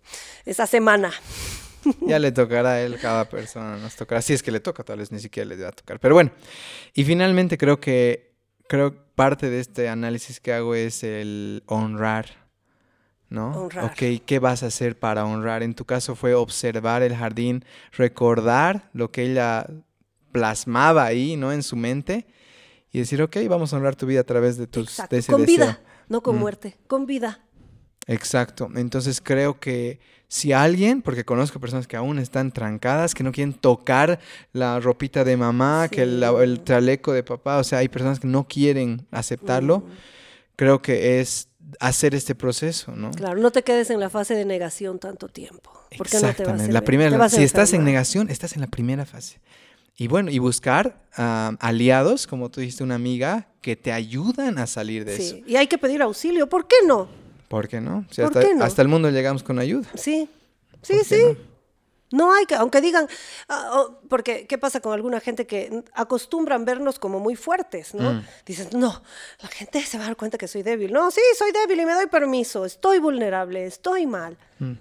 S2: esa semana. <laughs>
S1: Ya le tocará a él, cada persona nos tocará. Si es que le toca, tal vez ni siquiera le va a tocar. Pero bueno, y finalmente creo que creo que parte de este análisis que hago es el honrar, ¿no?
S2: Honrar.
S1: Ok, ¿qué vas a hacer para honrar? En tu caso fue observar el jardín, recordar lo que ella plasmaba ahí, ¿no? En su mente y decir, ok, vamos a honrar tu vida a través de, tus,
S2: Exacto.
S1: de ese
S2: Con
S1: deseo.
S2: vida, no con
S1: Mm.
S2: muerte, con vida.
S1: Exacto. Entonces creo que si alguien, porque conozco personas que aún están trancadas, que no quieren tocar la ropita de mamá, que el, el chaleco de papá, o sea, hay personas que no quieren aceptarlo, creo que es hacer este proceso, ¿no?
S2: Claro, no te quedes en la fase de negación tanto tiempo. Porque no te va a
S1: Exactamente. la primera,
S2: vas a
S1: si estás en negación, estás en la primera fase. Y bueno, y buscar aliados, como tú dijiste, una amiga, que te ayudan a salir de eso.
S2: Sí, y hay que pedir auxilio, ¿por qué no?
S1: ¿Por qué no? Si
S2: ¿Por
S1: hasta,
S2: qué no?
S1: hasta el mundo llegamos con ayuda.
S2: Sí, sí,
S1: ¿Por qué
S2: sí.
S1: no?
S2: No hay que, aunque digan, ah, oh, porque ¿qué pasa con alguna gente que acostumbran vernos como muy fuertes, ¿no?
S1: Mm.
S2: Dicen, no, la gente se va a dar cuenta que soy débil. No, sí, soy débil y me doy permiso, estoy vulnerable, estoy mal.
S1: Mm.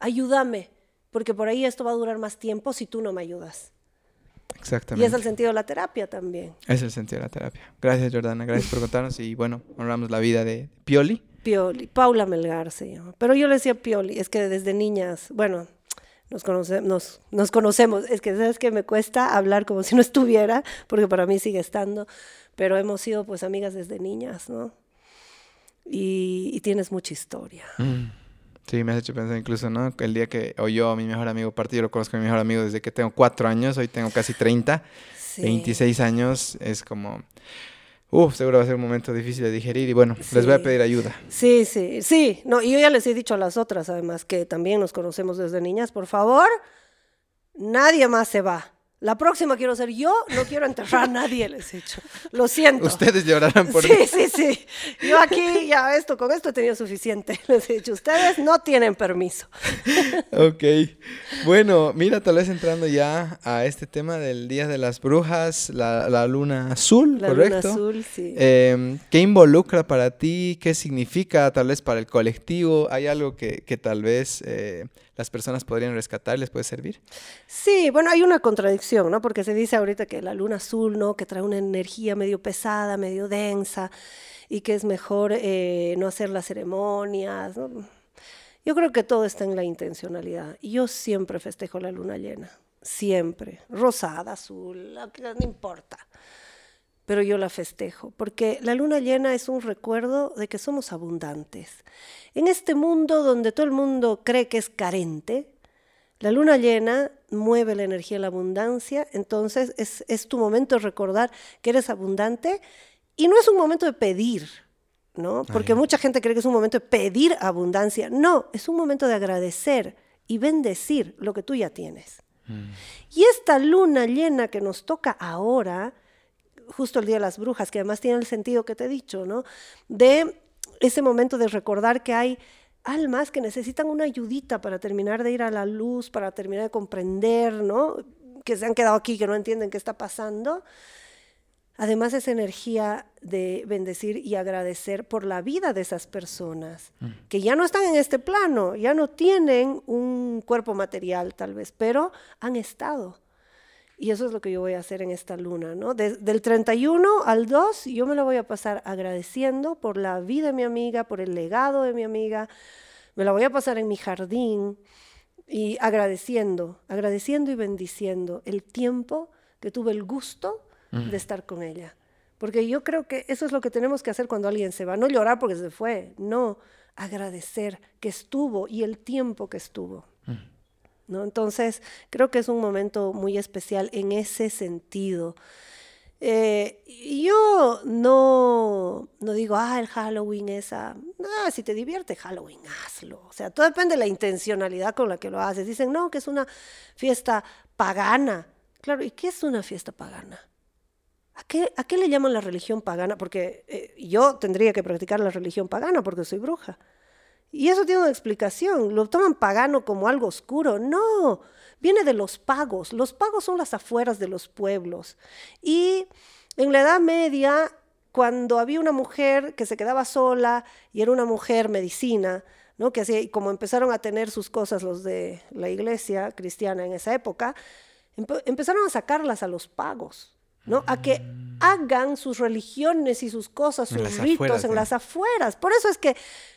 S2: Ayúdame, porque por ahí esto va a durar más tiempo si tú no me ayudas. Y
S1: Exactamente.
S2: es el sentido de la terapia también.
S1: Es el sentido de la terapia. Gracias, Jordana. Gracias por contarnos. Y bueno, honramos la vida de Pioli.
S2: Pioli, Paula Melgar se llama. Pero yo le decía Pioli, es que desde niñas, bueno, nos, conoce- nos, nos conocemos. Es que, ¿sabes que Me cuesta hablar como <laughs> si no estuviera, porque para mí sigue estando. Pero hemos sido pues amigas desde niñas, ¿no? Y, y tienes mucha historia.
S1: Sí, me has hecho pensar incluso, ¿no? El día que oyó a mi mejor amigo partir, yo lo conozco a mi mejor amigo desde que tengo cuatro años, hoy tengo casi 30,
S2: Sí.
S1: 26 años, es como... Uf, seguro va a ser un momento difícil de digerir y bueno, les voy a pedir ayuda.
S2: Sí, sí, sí. No, y yo ya les he dicho a las otras, además, que también nos conocemos desde niñas. Por favor, nadie más se va. La próxima quiero ser yo, no quiero enterrar a nadie, les he dicho. Lo siento.
S1: Ustedes llorarán por mí.
S2: Sí, sí, sí. Yo aquí ya esto, con esto he tenido suficiente. <laughs> Les he dicho, ustedes no tienen permiso. <laughs>
S1: Ok. Bueno, mira, tal vez entrando ya a este tema del Día de las Brujas, la, la luna azul,
S2: La
S1: ¿correcto?
S2: luna azul, sí.
S1: Eh, ¿Qué involucra para ti? ¿Qué significa tal vez para el colectivo? ¿Hay algo que, que tal vez eh, las personas podrían rescatar, les puede servir?
S2: Sí, bueno, hay una contradicción, ¿no? Porque se dice ahorita que la luna azul, ¿no? Que trae una energía medio pesada, medio densa, y que es mejor eh, no hacer las ceremonias. Yo creo que todo está en la intencionalidad. Yo siempre festejo la luna llena, siempre. Rosada, azul, no importa. Pero yo la festejo, porque la luna llena es un recuerdo de que somos abundantes. En este mundo donde todo el mundo cree que es carente, La luna llena mueve la energía de la abundancia, entonces es, es tu momento de recordar que eres abundante y no es un momento de pedir, ¿no? Porque mucha gente cree que es un momento de pedir abundancia. No, es un momento de agradecer y bendecir lo que tú ya tienes. Mm. Y esta luna llena que nos toca ahora, justo el Día de las Brujas, que además tiene el sentido que te he dicho, ¿no? De ese momento de recordar que hay almas que necesitan una ayudita para terminar de ir a la luz, para terminar de comprender, ¿no? Que se han quedado aquí, que no entienden qué está pasando. Además, esa energía de bendecir y agradecer por la vida de esas personas, mm. que ya no están en este plano, ya no tienen un cuerpo material tal vez, pero han estado. Y eso es lo que yo voy a hacer en esta luna, ¿no? del 31 al 2 yo me lo voy a pasar agradeciendo por la vida de mi amiga, por el legado de mi amiga, me la voy a pasar en mi jardín y agradeciendo, agradeciendo y bendiciendo el tiempo que tuve el gusto de estar con ella. Porque yo creo que eso es lo que tenemos que hacer cuando alguien se va. No llorar porque se fue, no, agradecer que estuvo y el tiempo que estuvo. ¿No? Entonces, creo que es un momento muy especial en ese sentido. Eh, yo no, no digo, ah, el Halloween es a... No, si te divierte Halloween, hazlo. O sea, todo depende de la intencionalidad con la que lo haces. Dicen, no, que es una fiesta pagana. Claro, ¿y qué es una fiesta pagana? ¿A qué, ¿A qué le llaman la religión pagana? Porque eh, yo tendría que practicar la religión pagana porque soy bruja. Y eso tiene una explicación. Lo toman pagano como algo oscuro. No, viene de los pagos. Los pagos son las afueras de los pueblos. Y en la Edad Media, cuando había una mujer que se quedaba sola y era una mujer medicina, ¿no? que así, como empezaron a tener sus cosas los de la iglesia cristiana en esa época, empezaron a sacarlas a los pagos. ¿no? A que hagan sus religiones y sus cosas, sus ritos en las afueras. Por eso es que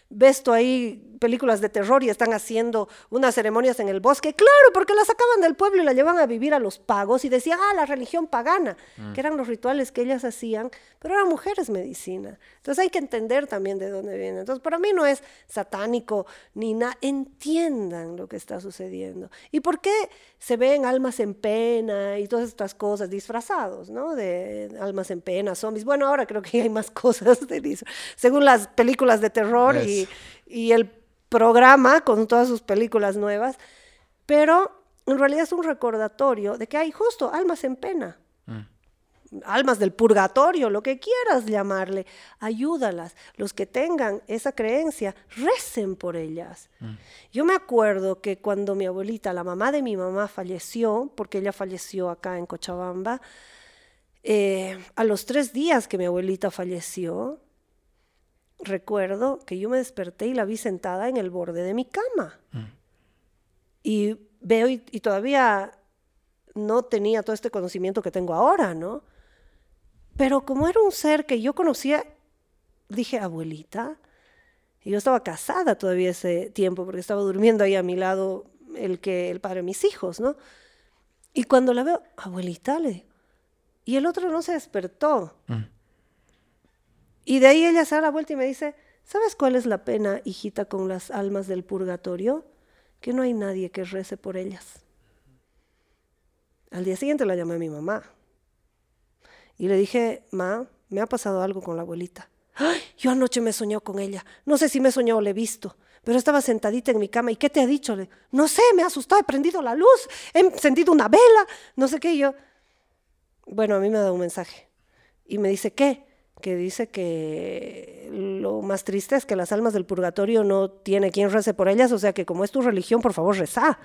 S2: ves tú ahí películas de terror y están haciendo unas ceremonias en el bosque. Claro, porque la sacaban del pueblo y la llevan a vivir a los pagos y decían, ah, la religión pagana, mm. que eran los rituales que ellas hacían, pero eran mujeres medicina. Entonces hay que entender también de dónde viene. Entonces para mí no es satánico ni nada, entiendan lo que está sucediendo. ¿Y por qué se ven almas en pena y todas estas cosas disfrazados, ¿no? De almas en pena, zombies. Bueno, ahora creo que hay más <laughs> cosas de según las películas de terror y y, el programa con todas sus películas nuevas, pero en realidad es un recordatorio de que hay justo almas en pena. Mm. Almas del purgatorio, lo que quieras llamarle, ayúdalas. Los que tengan esa creencia, recen por ellas. Mm. Yo me acuerdo que cuando mi abuelita, la mamá de mi mamá, falleció, porque ella falleció acá en Cochabamba, eh, a los tres días que mi abuelita falleció, recuerdo que yo me desperté y la vi sentada en el borde de mi cama. Mm. Y veo y, todavía no tenía todo este conocimiento que tengo ahora, ¿no? Pero como era un ser que yo conocía, dije, abuelita, y yo estaba casada todavía ese tiempo, porque estaba durmiendo ahí a mi lado el, que, el padre de mis hijos, ¿no? Y cuando la veo, abuelita, le y el otro no se despertó. Mm. Y de ahí ella se da la vuelta y me dice, ¿sabes cuál es la pena, hijita, con las almas del purgatorio? Que no hay nadie que rece por ellas. Al día siguiente la llamé a mi mamá. Y le dije, ma, me ha pasado algo con la abuelita. ¡Ay! Yo anoche me soñó con ella. No sé si me soñó o le he visto. Pero estaba sentadita en mi cama. ¿Y qué te ha dicho? no sé, me ha asustado. He prendido la luz. He encendido una vela. No sé qué. yo, bueno, a mí me dado un mensaje. Y me dice, ¿qué? Que dice que lo más triste es que las almas del purgatorio no tiene quien rece por ellas, o sea que como es tu religión, por favor, reza.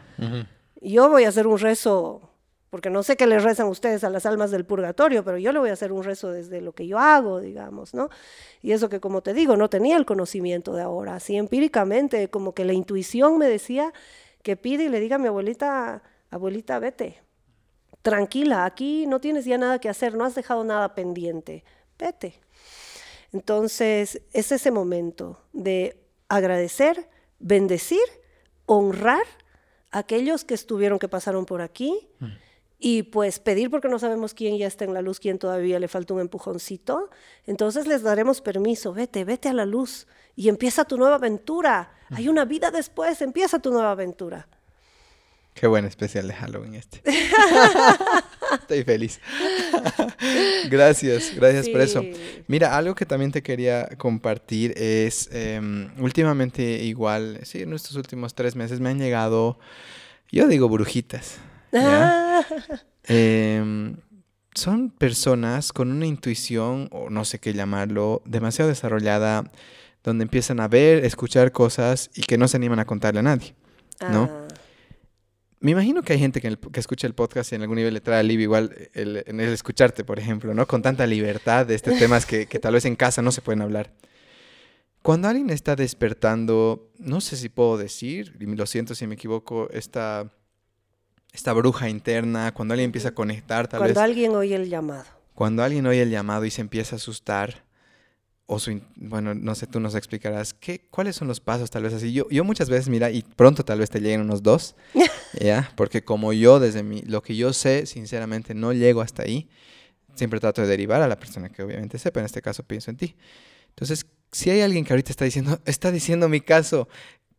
S2: Yo voy a hacer un rezo, porque no sé qué le rezan ustedes a las almas del purgatorio, pero yo le voy a hacer un rezo desde lo que yo hago, digamos, ¿no? Y eso que como te digo, no tenía el conocimiento de ahora, así empíricamente, como que la intuición me decía que pide y le diga a mi abuelita, abuelita, vete, tranquila, aquí no tienes ya nada que hacer, no has dejado nada pendiente vete. Entonces, es ese momento de agradecer, bendecir, honrar a aquellos que estuvieron, que pasaron por aquí, mm. y pues pedir porque no sabemos quién ya está en la luz, quién todavía le falta un empujoncito. Entonces les daremos permiso, vete, vete a la luz y empieza tu nueva aventura. Mm. Hay una vida después, empieza tu nueva aventura.
S1: Qué buen especial de Halloween este. <laughs> Estoy feliz. <laughs> gracias, gracias por eso. Mira, algo que también te quería compartir es, em, últimamente igual, sí, en estos últimos tres meses me han llegado, yo digo brujitas. Em, son personas con una intuición, o no sé qué llamarlo, demasiado desarrollada, donde empiezan a ver, escuchar cosas y que no se animan a contarle a nadie, ¿no? Ah. Me imagino que hay gente que, escucha el podcast y en algún nivel le trae alivio igual el, en el escucharte, por ejemplo, ¿no? Con tanta libertad de estos temas que, tal vez en casa no se pueden hablar. Cuando alguien está despertando, no sé si puedo decir, y lo siento si me equivoco, esta, esta bruja interna, cuando alguien empieza a conectar, tal
S2: vez... Cuando alguien oye el llamado.
S1: Cuando alguien oye el llamado y se empieza a asustar, o su, bueno, no sé, tú nos explicarás, ¿qué, ¿cuáles son los pasos tal vez así? Yo, yo muchas veces, mira, y pronto tal vez te lleguen unos dos, <laughs> ¿ya? Porque como yo, desde mi, lo que yo sé, sinceramente no llego hasta ahí, siempre trato de derivar a la persona que obviamente sepa, en este caso pienso en ti. Entonces, si hay alguien que ahorita está diciendo, <laughs> está diciendo mi caso,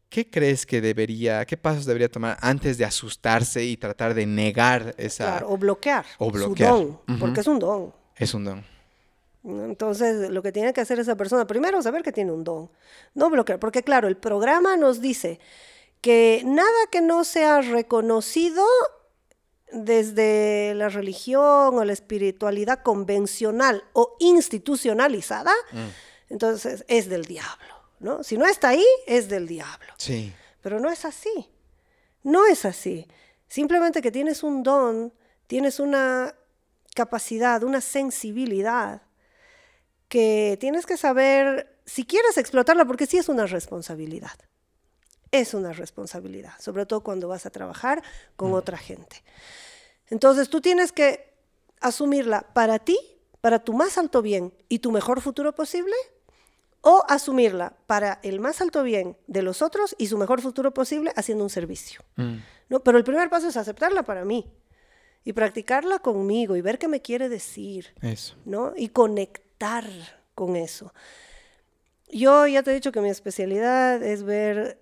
S1: ¿qué crees que debería, qué pasos debería tomar antes de asustarse y tratar de negar esa...
S2: Claro, o bloquear. O bloquear. Su don, porque es un don.
S1: Es un don.
S2: Entonces, lo que tiene que hacer esa persona, primero, saber que tiene un don, no bloquear, porque claro, el programa nos dice que nada que no sea reconocido desde la religión o la espiritualidad convencional o institucionalizada, mm. entonces es del diablo, ¿no? Si no está ahí, es del diablo.
S1: Sí.
S2: Pero no es así. No es así. Simplemente que tienes un don, tienes una capacidad, una sensibilidad que tienes que saber si quieres explotarla, porque sí es una responsabilidad. Es una responsabilidad, sobre todo cuando vas a trabajar con mm. otra gente. Entonces tú tienes que asumirla para ti, para tu más alto bien y tu mejor futuro posible, o asumirla para el más alto bien de los otros y su mejor futuro posible haciendo un servicio. Mm. ¿no? Pero el primer paso es aceptarla para mí y practicarla conmigo y ver qué me quiere decir.
S1: Eso.
S2: ¿no? Y conectar con eso. Yo ya te he dicho que mi especialidad es ver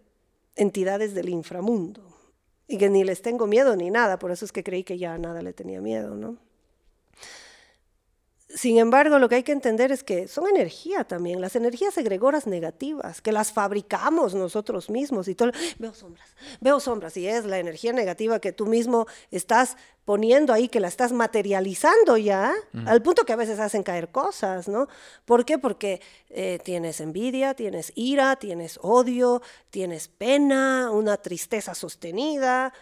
S2: entidades del inframundo y que ni les tengo miedo ni nada, por eso es que creí que ya nada le tenía miedo, ¿no? Sin embargo, lo que hay que entender es que son energía también, las energías egregoras negativas, que las fabricamos nosotros mismos y todo. Veo sombras, veo sombras, y es la energía negativa que tú mismo estás poniendo ahí, que la estás materializando ya, al punto que a veces hacen caer cosas, ¿no? ¿Por qué? Porque eh, tienes envidia, tienes ira, tienes odio, tienes pena, una tristeza sostenida,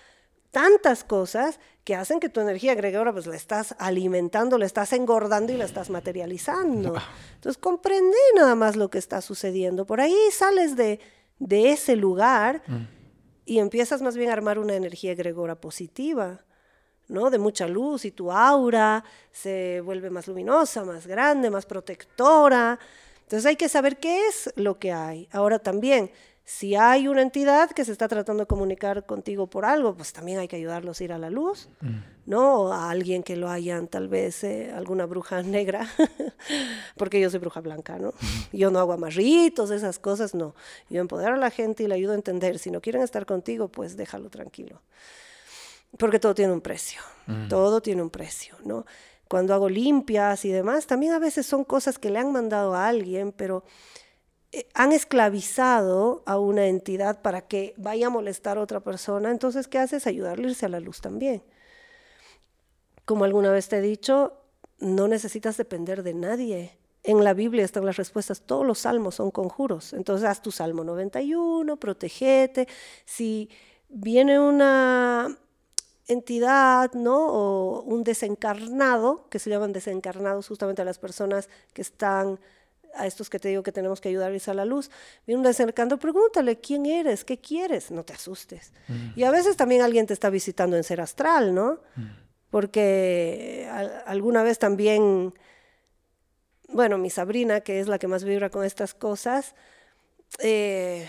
S2: tantas cosas que hacen que tu energía agregada pues la estás alimentando, la estás engordando y la estás materializando. Entonces comprende nada más lo que está sucediendo. Por ahí sales de, de ese lugar mm. y empiezas más bien a armar una energía egregora positiva. ¿no? de mucha luz y tu aura se vuelve más luminosa, más grande, más protectora. Entonces hay que saber qué es lo que hay. Ahora también, si hay una entidad que se está tratando de comunicar contigo por algo, pues también hay que ayudarlos a ir a la luz, mm. ¿no? O a alguien que lo hayan, tal vez, eh, alguna bruja <laughs> negra, porque yo soy bruja blanca, ¿no? Yo no hago amarritos, esas cosas, no. Yo empodero a la gente y le ayudo a entender. Si no quieren estar contigo, pues déjalo tranquilo. Porque todo tiene un precio, mm. todo tiene un precio, ¿no? Cuando hago limpias y demás, también a veces son cosas que le han mandado a alguien, pero han esclavizado a una entidad para que vaya a molestar a otra persona, entonces, ¿qué haces? Ayudarle a irse a la luz también. Como alguna vez te he dicho, no necesitas depender de nadie. En la Biblia están las respuestas, todos los salmos son conjuros. Entonces, haz tu salmo 91, protegete. Si viene una entidad, ¿no? O un desencarnado, que se llaman desencarnados justamente a las personas que están a estos que te digo que tenemos que ayudarles a la luz, viene un desencarnado, pregúntale quién eres, qué quieres, no te asustes. Mm. Y a veces también alguien te está visitando en ser astral, ¿no? Mm. Porque alguna vez también, bueno, mi sobrina, que es la que más vibra con estas cosas, eh,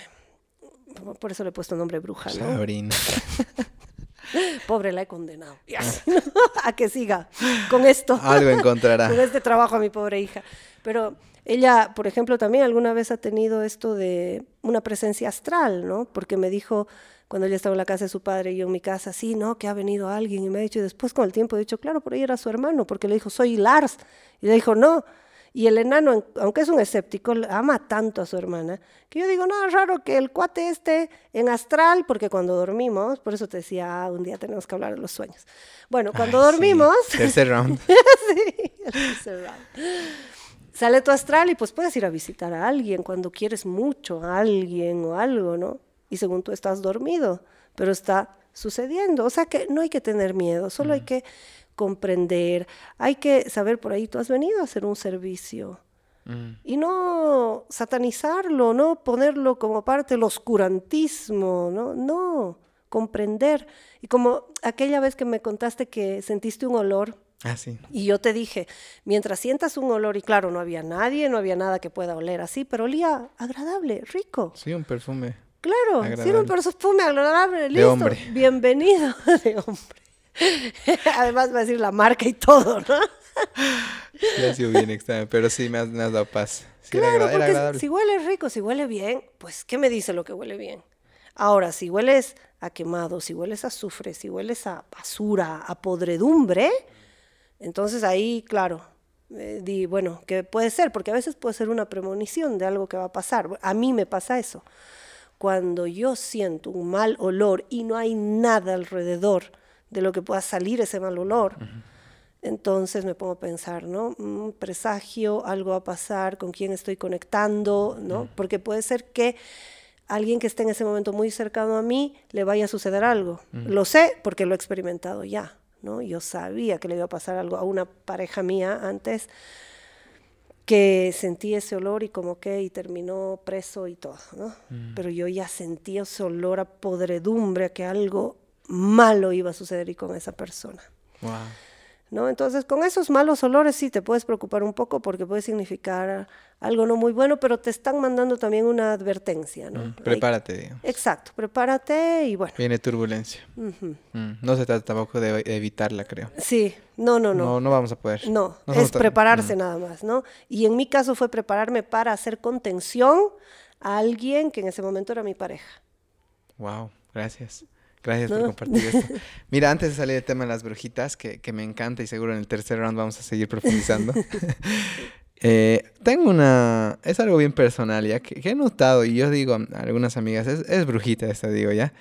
S2: por eso le he puesto nombre bruja, ¿no?
S1: Sabrina. <laughs>
S2: Pobre, la he condenado. ¿no? <laughs> A que siga con esto.
S1: Algo encontrará. <laughs>
S2: con este trabajo a mi pobre hija. Pero ella, por ejemplo, también alguna vez ha tenido esto de una presencia astral, ¿no? Porque me dijo cuando ella estaba en la casa de su padre y yo en mi casa, sí, no, que ha venido alguien y me ha dicho, y después con el tiempo he dicho, claro, por ahí era su hermano, porque le dijo, soy Lars. Y le dijo, no. Y el enano, aunque es un escéptico, ama tanto a su hermana, que yo digo, no, es raro que el cuate esté en astral, porque cuando dormimos, por eso te decía, ah, un día tenemos que hablar de los sueños. Bueno, cuando dormimos...
S1: Tercer round. <laughs>
S2: sí, el tercer round. Sale tu astral y pues puedes ir a visitar a alguien cuando quieres mucho a alguien o algo, ¿no? y según tú estás dormido, pero está sucediendo. O sea que no hay que tener miedo, solo hay que comprender, hay que saber por ahí, tú has venido a hacer un servicio. Y no satanizarlo, no ponerlo como parte del oscurantismo, no, no, comprender. Y como aquella vez que me contaste que sentiste un olor,
S1: Ah, sí.
S2: Y yo te dije, mientras sientas un olor, y claro, no había nadie, no había nada que pueda oler así, pero olía agradable, rico.
S1: Sí, un perfume.
S2: Claro, si un perfume agradable, listo. De hombre. Bienvenido <laughs> de hombre. Además va a decir la marca y todo, ¿no?
S1: Ya ha sido bien extraño, pero sí me has, dado paz.
S2: claro, porque si huele rico, si huele bien, pues ¿qué me dice lo que huele bien? Ahora, si hueles a quemado, si hueles a azufre, si hueles a basura, a podredumbre, entonces ahí, claro, eh, di, bueno, ¿qué puede ser? Porque a veces puede ser una premonición de algo que va a pasar. A mí me pasa eso cuando yo siento un mal olor y no hay nada alrededor de lo que pueda salir ese mal olor, entonces me pongo a pensar, ¿no? Un presagio, algo va a pasar, con quién estoy conectando, ¿no? Porque puede ser que alguien que esté en ese momento muy cercano a mí le vaya a suceder algo. Lo sé porque lo he experimentado ya, ¿no? Yo sabía que le iba a pasar algo a una pareja mía antes que sentí ese olor y como que y terminó preso y todo, ¿no? Mm. Pero yo ya sentí ese olor a podredumbre, a que algo malo iba a suceder y con esa persona. Wow. ¿No? Entonces, con esos malos olores sí te puedes preocupar un poco porque puede significar algo no muy bueno, pero te están mandando también una advertencia, ¿no? Mm,
S1: prepárate, digamos.
S2: Exacto, prepárate y bueno.
S1: Viene turbulencia. Mm, no se trata tampoco de evitarla, creo.
S2: Sí, no, no, no.
S1: No, no vamos a poder.
S2: No, es prepararse mm. nada más, ¿no? Y en mi caso fue prepararme para hacer contención a alguien que en ese momento era mi pareja.
S1: Wow, gracias. Gracias por compartir esto. <laughs> Mira, antes de salir del tema de las brujitas, que, me encanta y seguro en el tercer round vamos a seguir profundizando. <laughs> Eh, tengo una... Es algo bien personal ya, que, he notado y yo digo a algunas amigas, es, brujita esta, digo ya.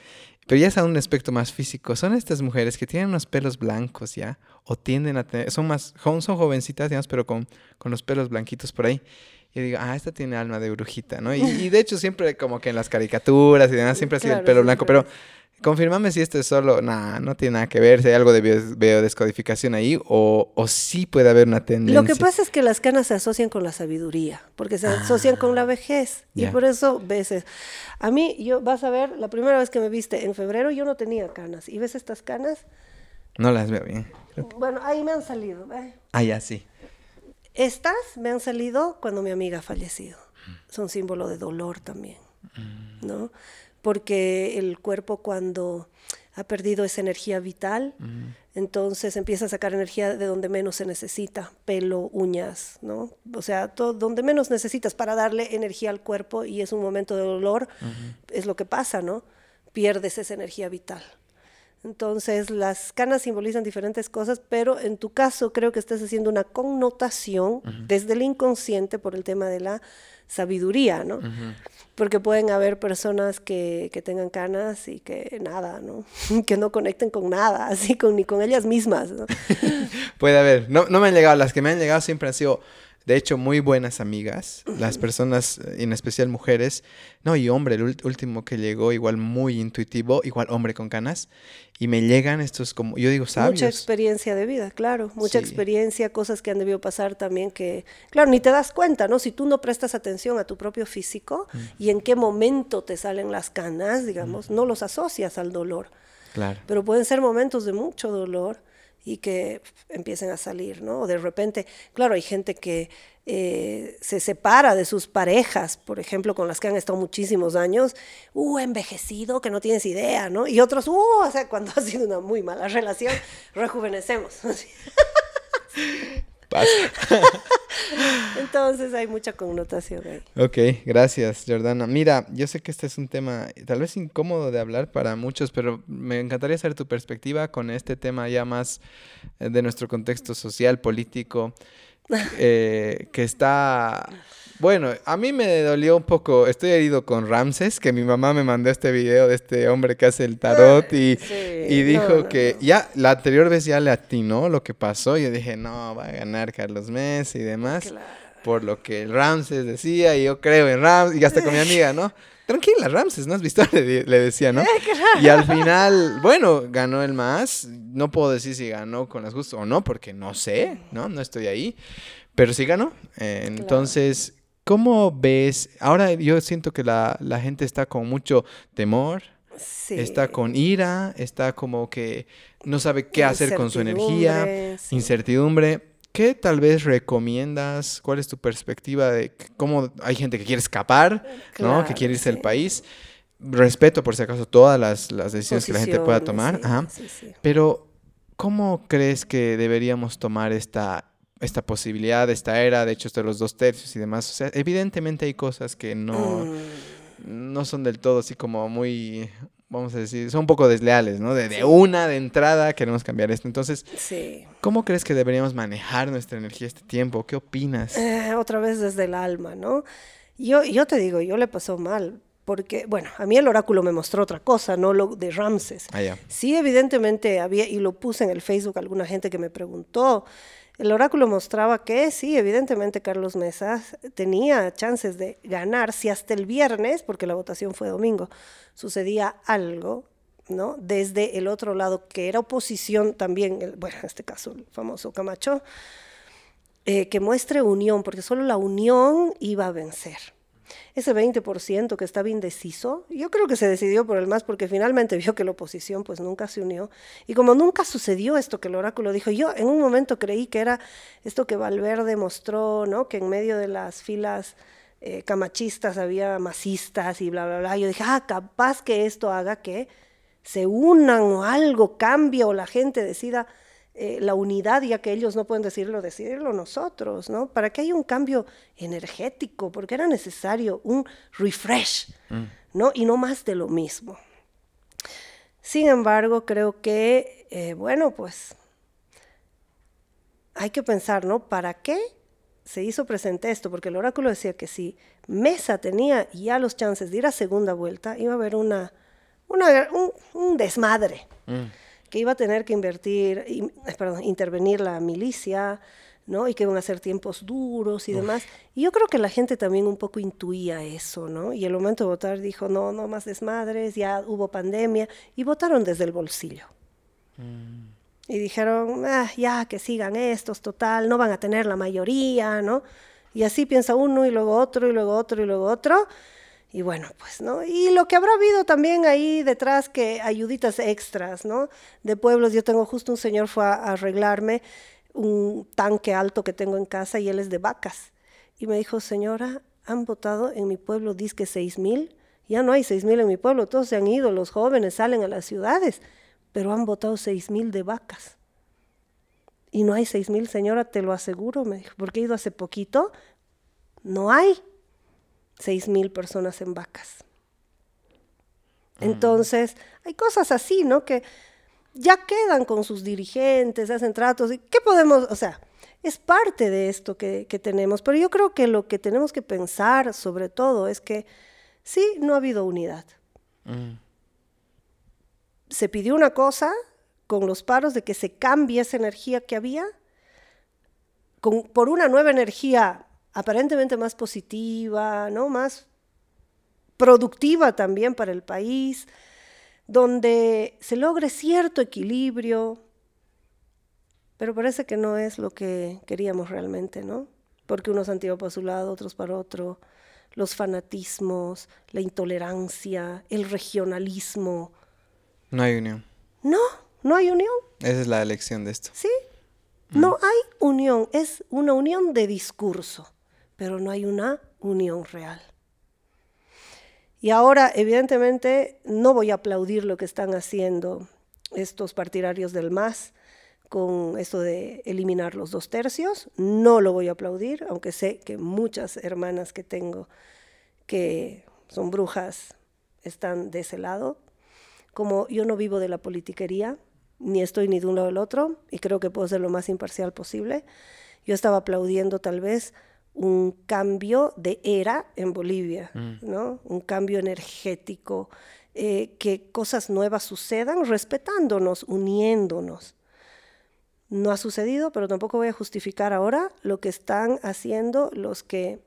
S1: Pero ya es a un aspecto más físico. Son estas mujeres que tienen unos pelos blancos ya, o tienden a tener, son más, son jovencitas, digamos, pero con, con los pelos blanquitos por ahí. Y digo, ah, esta tiene alma de brujita, ¿no? Y, de hecho siempre como que en las caricaturas y demás siempre ha sido el pelo blanco, pero Confírmame si esto es solo, nada, no tiene nada que ver, si hay algo de biodescodificación ahí o, o sí puede haber una tendencia.
S2: Lo que pasa es que las canas se asocian con la sabiduría, porque se asocian con la ah, vejez y por eso veces. A mí, yo vas a ver, la primera vez que me viste en febrero yo no tenía canas y ves estas canas.
S1: No las veo bien.
S2: Bueno, ahí me han salido.
S1: Ah, ya sí.
S2: Estas me han salido cuando mi amiga ha fallecido. Son símbolo de dolor también, ¿no? Porque el cuerpo cuando ha perdido esa energía vital, entonces empieza a sacar energía de donde menos se necesita, pelo, uñas, ¿no? O sea, todo, donde menos necesitas para darle energía al cuerpo y es un momento de dolor, es lo que pasa, ¿no? Pierdes esa energía vital. Entonces, las canas simbolizan diferentes cosas, pero en tu caso creo que estás haciendo una connotación desde el inconsciente por el tema de la sabiduría, ¿no? Porque pueden haber personas que, que, tengan canas y que nada, ¿no? <laughs> que no conecten con nada, así con, ni con ellas mismas. <laughs>
S1: Puede haber. No, no me han llegado, las que me han llegado siempre han sido de hecho, muy buenas amigas, las personas, eh, en especial mujeres, no, y hombre, el último que llegó, igual muy intuitivo, igual hombre con canas, y me llegan estos, como yo digo, sabios.
S2: Mucha experiencia de vida, claro, mucha experiencia, cosas que han debido pasar también que, claro, ni te das cuenta, ¿no? Si tú no prestas atención a tu propio físico mm. y en qué momento te salen las canas, digamos, mm. no los asocias al dolor.
S1: Claro.
S2: Pero pueden ser momentos de mucho dolor y que empiecen a salir, ¿no? O de repente, claro, hay gente que eh, se separa de sus parejas, por ejemplo, con las que han estado muchísimos años, uh, envejecido, que no tienes idea, ¿no? Y otros, uh, o sea, cuando <laughs> ha sido una muy mala relación, rejuvenecemos. <laughs> Pasa. <laughs> Entonces hay mucha connotación ahí.
S1: Ok, gracias, Jordana. Mira, yo sé que este es un tema tal vez incómodo de hablar para muchos, pero me encantaría saber tu perspectiva con este tema ya más eh, de nuestro contexto social, político. <laughs> Eh, que está... Bueno, a mí me dolió un poco, estoy herido con Ramses, que mi mamá me mandó este video de este hombre que hace el tarot y, dijo que ya la anterior vez ya le atinó lo que pasó yo dije, no, va a ganar Carlos Messi y demás, por lo que el Ramses decía y yo creo en Ramses y hasta con mi amiga, ¿no? Tranquila, Ramses, ¿no has visto? <laughs> Le, decía, ¿no? <laughs> Y al final, bueno, ganó el más. No puedo decir si ganó con las justas o no, porque no sé, ¿no? No estoy ahí. Pero sí ganó. entonces, ¿cómo ves? Ahora yo siento que la, gente está con mucho temor. Está con ira, está como que no sabe qué hacer con su energía, incertidumbre. ¿Qué tal vez recomiendas? ¿Cuál es tu perspectiva de cómo hay gente que quiere escapar, ¿no? Que quiere irse del país. Respeto, por si acaso, todas las, decisiones que la gente pueda tomar. Pero, ¿cómo crees que deberíamos tomar esta, esta posibilidad, esta era? De hecho, esto de los dos tercios y demás. O sea, evidentemente hay cosas que no, mm. no son del todo así como muy vamos a decir, son un poco desleales, ¿no? De, una de entrada queremos cambiar esto. Entonces, ¿cómo crees que deberíamos manejar nuestra energía este tiempo? ¿Qué opinas?
S2: Eh, otra vez desde el alma, ¿no? Yo, yo te digo, yo le pasó mal. Porque, bueno, a mí el oráculo me mostró otra cosa, no lo de Ramses.
S1: Ah,
S2: sí, evidentemente había, y lo puse en el Facebook, alguna gente que me preguntó, el oráculo mostraba que sí, evidentemente Carlos Mesas tenía chances de ganar si hasta el viernes, porque la votación fue domingo, sucedía algo, ¿no? Desde el otro lado, que era oposición también, bueno, en este caso el famoso Camacho, eh, que muestre unión, porque solo la unión iba a vencer ese 20% que estaba indeciso, yo creo que se decidió por el más porque finalmente <laughs> vio que la oposición pues nunca se unió. Y como nunca sucedió esto que el oráculo dijo, yo en un momento creí que era esto que Valverde mostró, ¿no? que en medio de las filas eh, camachistas había masistas y bla, bla, bla. Yo dije, ah, capaz que esto haga que se unan o algo cambie o la gente decida eh, la unidad, ya que ellos no pueden decirlo, decidirlo nosotros, ¿no? Para que haya un cambio energético, porque era necesario un refresh, mm. ¿no? Y no más de lo mismo. Sin embargo, creo que, eh, bueno, pues hay que pensar, ¿no? ¿Para qué se hizo presente esto? Porque el oráculo decía que si Mesa tenía ya los chances de ir a segunda vuelta, iba a haber una, un, desmadre. Mm que iba a tener que invertir, perdón, intervenir la milicia, ¿no? Y que iban a ser tiempos duros y demás. Y yo creo que la gente también un poco intuía eso, ¿no? Y el momento de votar dijo, no, no más desmadres, ya hubo pandemia, y votaron desde el bolsillo. Mm. Y dijeron, ah, ya, que sigan estos, total, no van a tener la mayoría, ¿no? Y así piensa uno y luego otro y luego otro y luego otro. Y bueno, pues, ¿no? Y lo que habrá habido también ahí detrás, que ayuditas extras, ¿no? De pueblos, yo tengo justo un señor fue a, arreglarme un tanque alto que tengo en casa y él es de vacas. Y me dijo, señora, han votado en mi pueblo, que seis mil. Ya no hay seis mil en mi pueblo, todos se han ido, los jóvenes salen a las ciudades, pero han votado seis mil de vacas. Y no hay seis mil, señora, te lo aseguro, me dijo, porque he ido hace poquito, no hay seis mil personas en vacas. Mm. Entonces, hay cosas así, ¿no? Que ya quedan con sus dirigentes, hacen tratos. ¿Y ¿Qué podemos, o sea, es parte de esto que, tenemos, pero yo creo que lo que tenemos que pensar sobre todo es que sí, no ha habido unidad. Mm. Se pidió una cosa con los paros de que se cambie esa energía que había por una nueva energía aparentemente más positiva, ¿no? Más productiva también para el país, donde se logre cierto equilibrio, pero parece que no es lo que queríamos realmente, ¿no? Porque unos han tirado para su lado, otros para otro, los fanatismos, la intolerancia, el regionalismo.
S1: No hay unión.
S2: No, no hay unión.
S1: Esa es la elección de esto.
S2: Sí, no hay unión, es una unión de discurso. Pero no hay una unión real. Y ahora, evidentemente, no voy a aplaudir lo que están haciendo estos partidarios del MAS con esto de eliminar los dos tercios. No lo voy a aplaudir, aunque sé que muchas hermanas que tengo que son brujas están de ese lado. Como yo no vivo de la politiquería, ni estoy ni de un lado del otro, y creo que puedo ser lo más imparcial posible, yo estaba aplaudiendo tal vez un cambio de era en Bolivia, mm. ¿no? Un cambio energético, eh, que cosas nuevas sucedan respetándonos, uniéndonos. No ha sucedido, pero tampoco voy a justificar ahora lo que están haciendo los que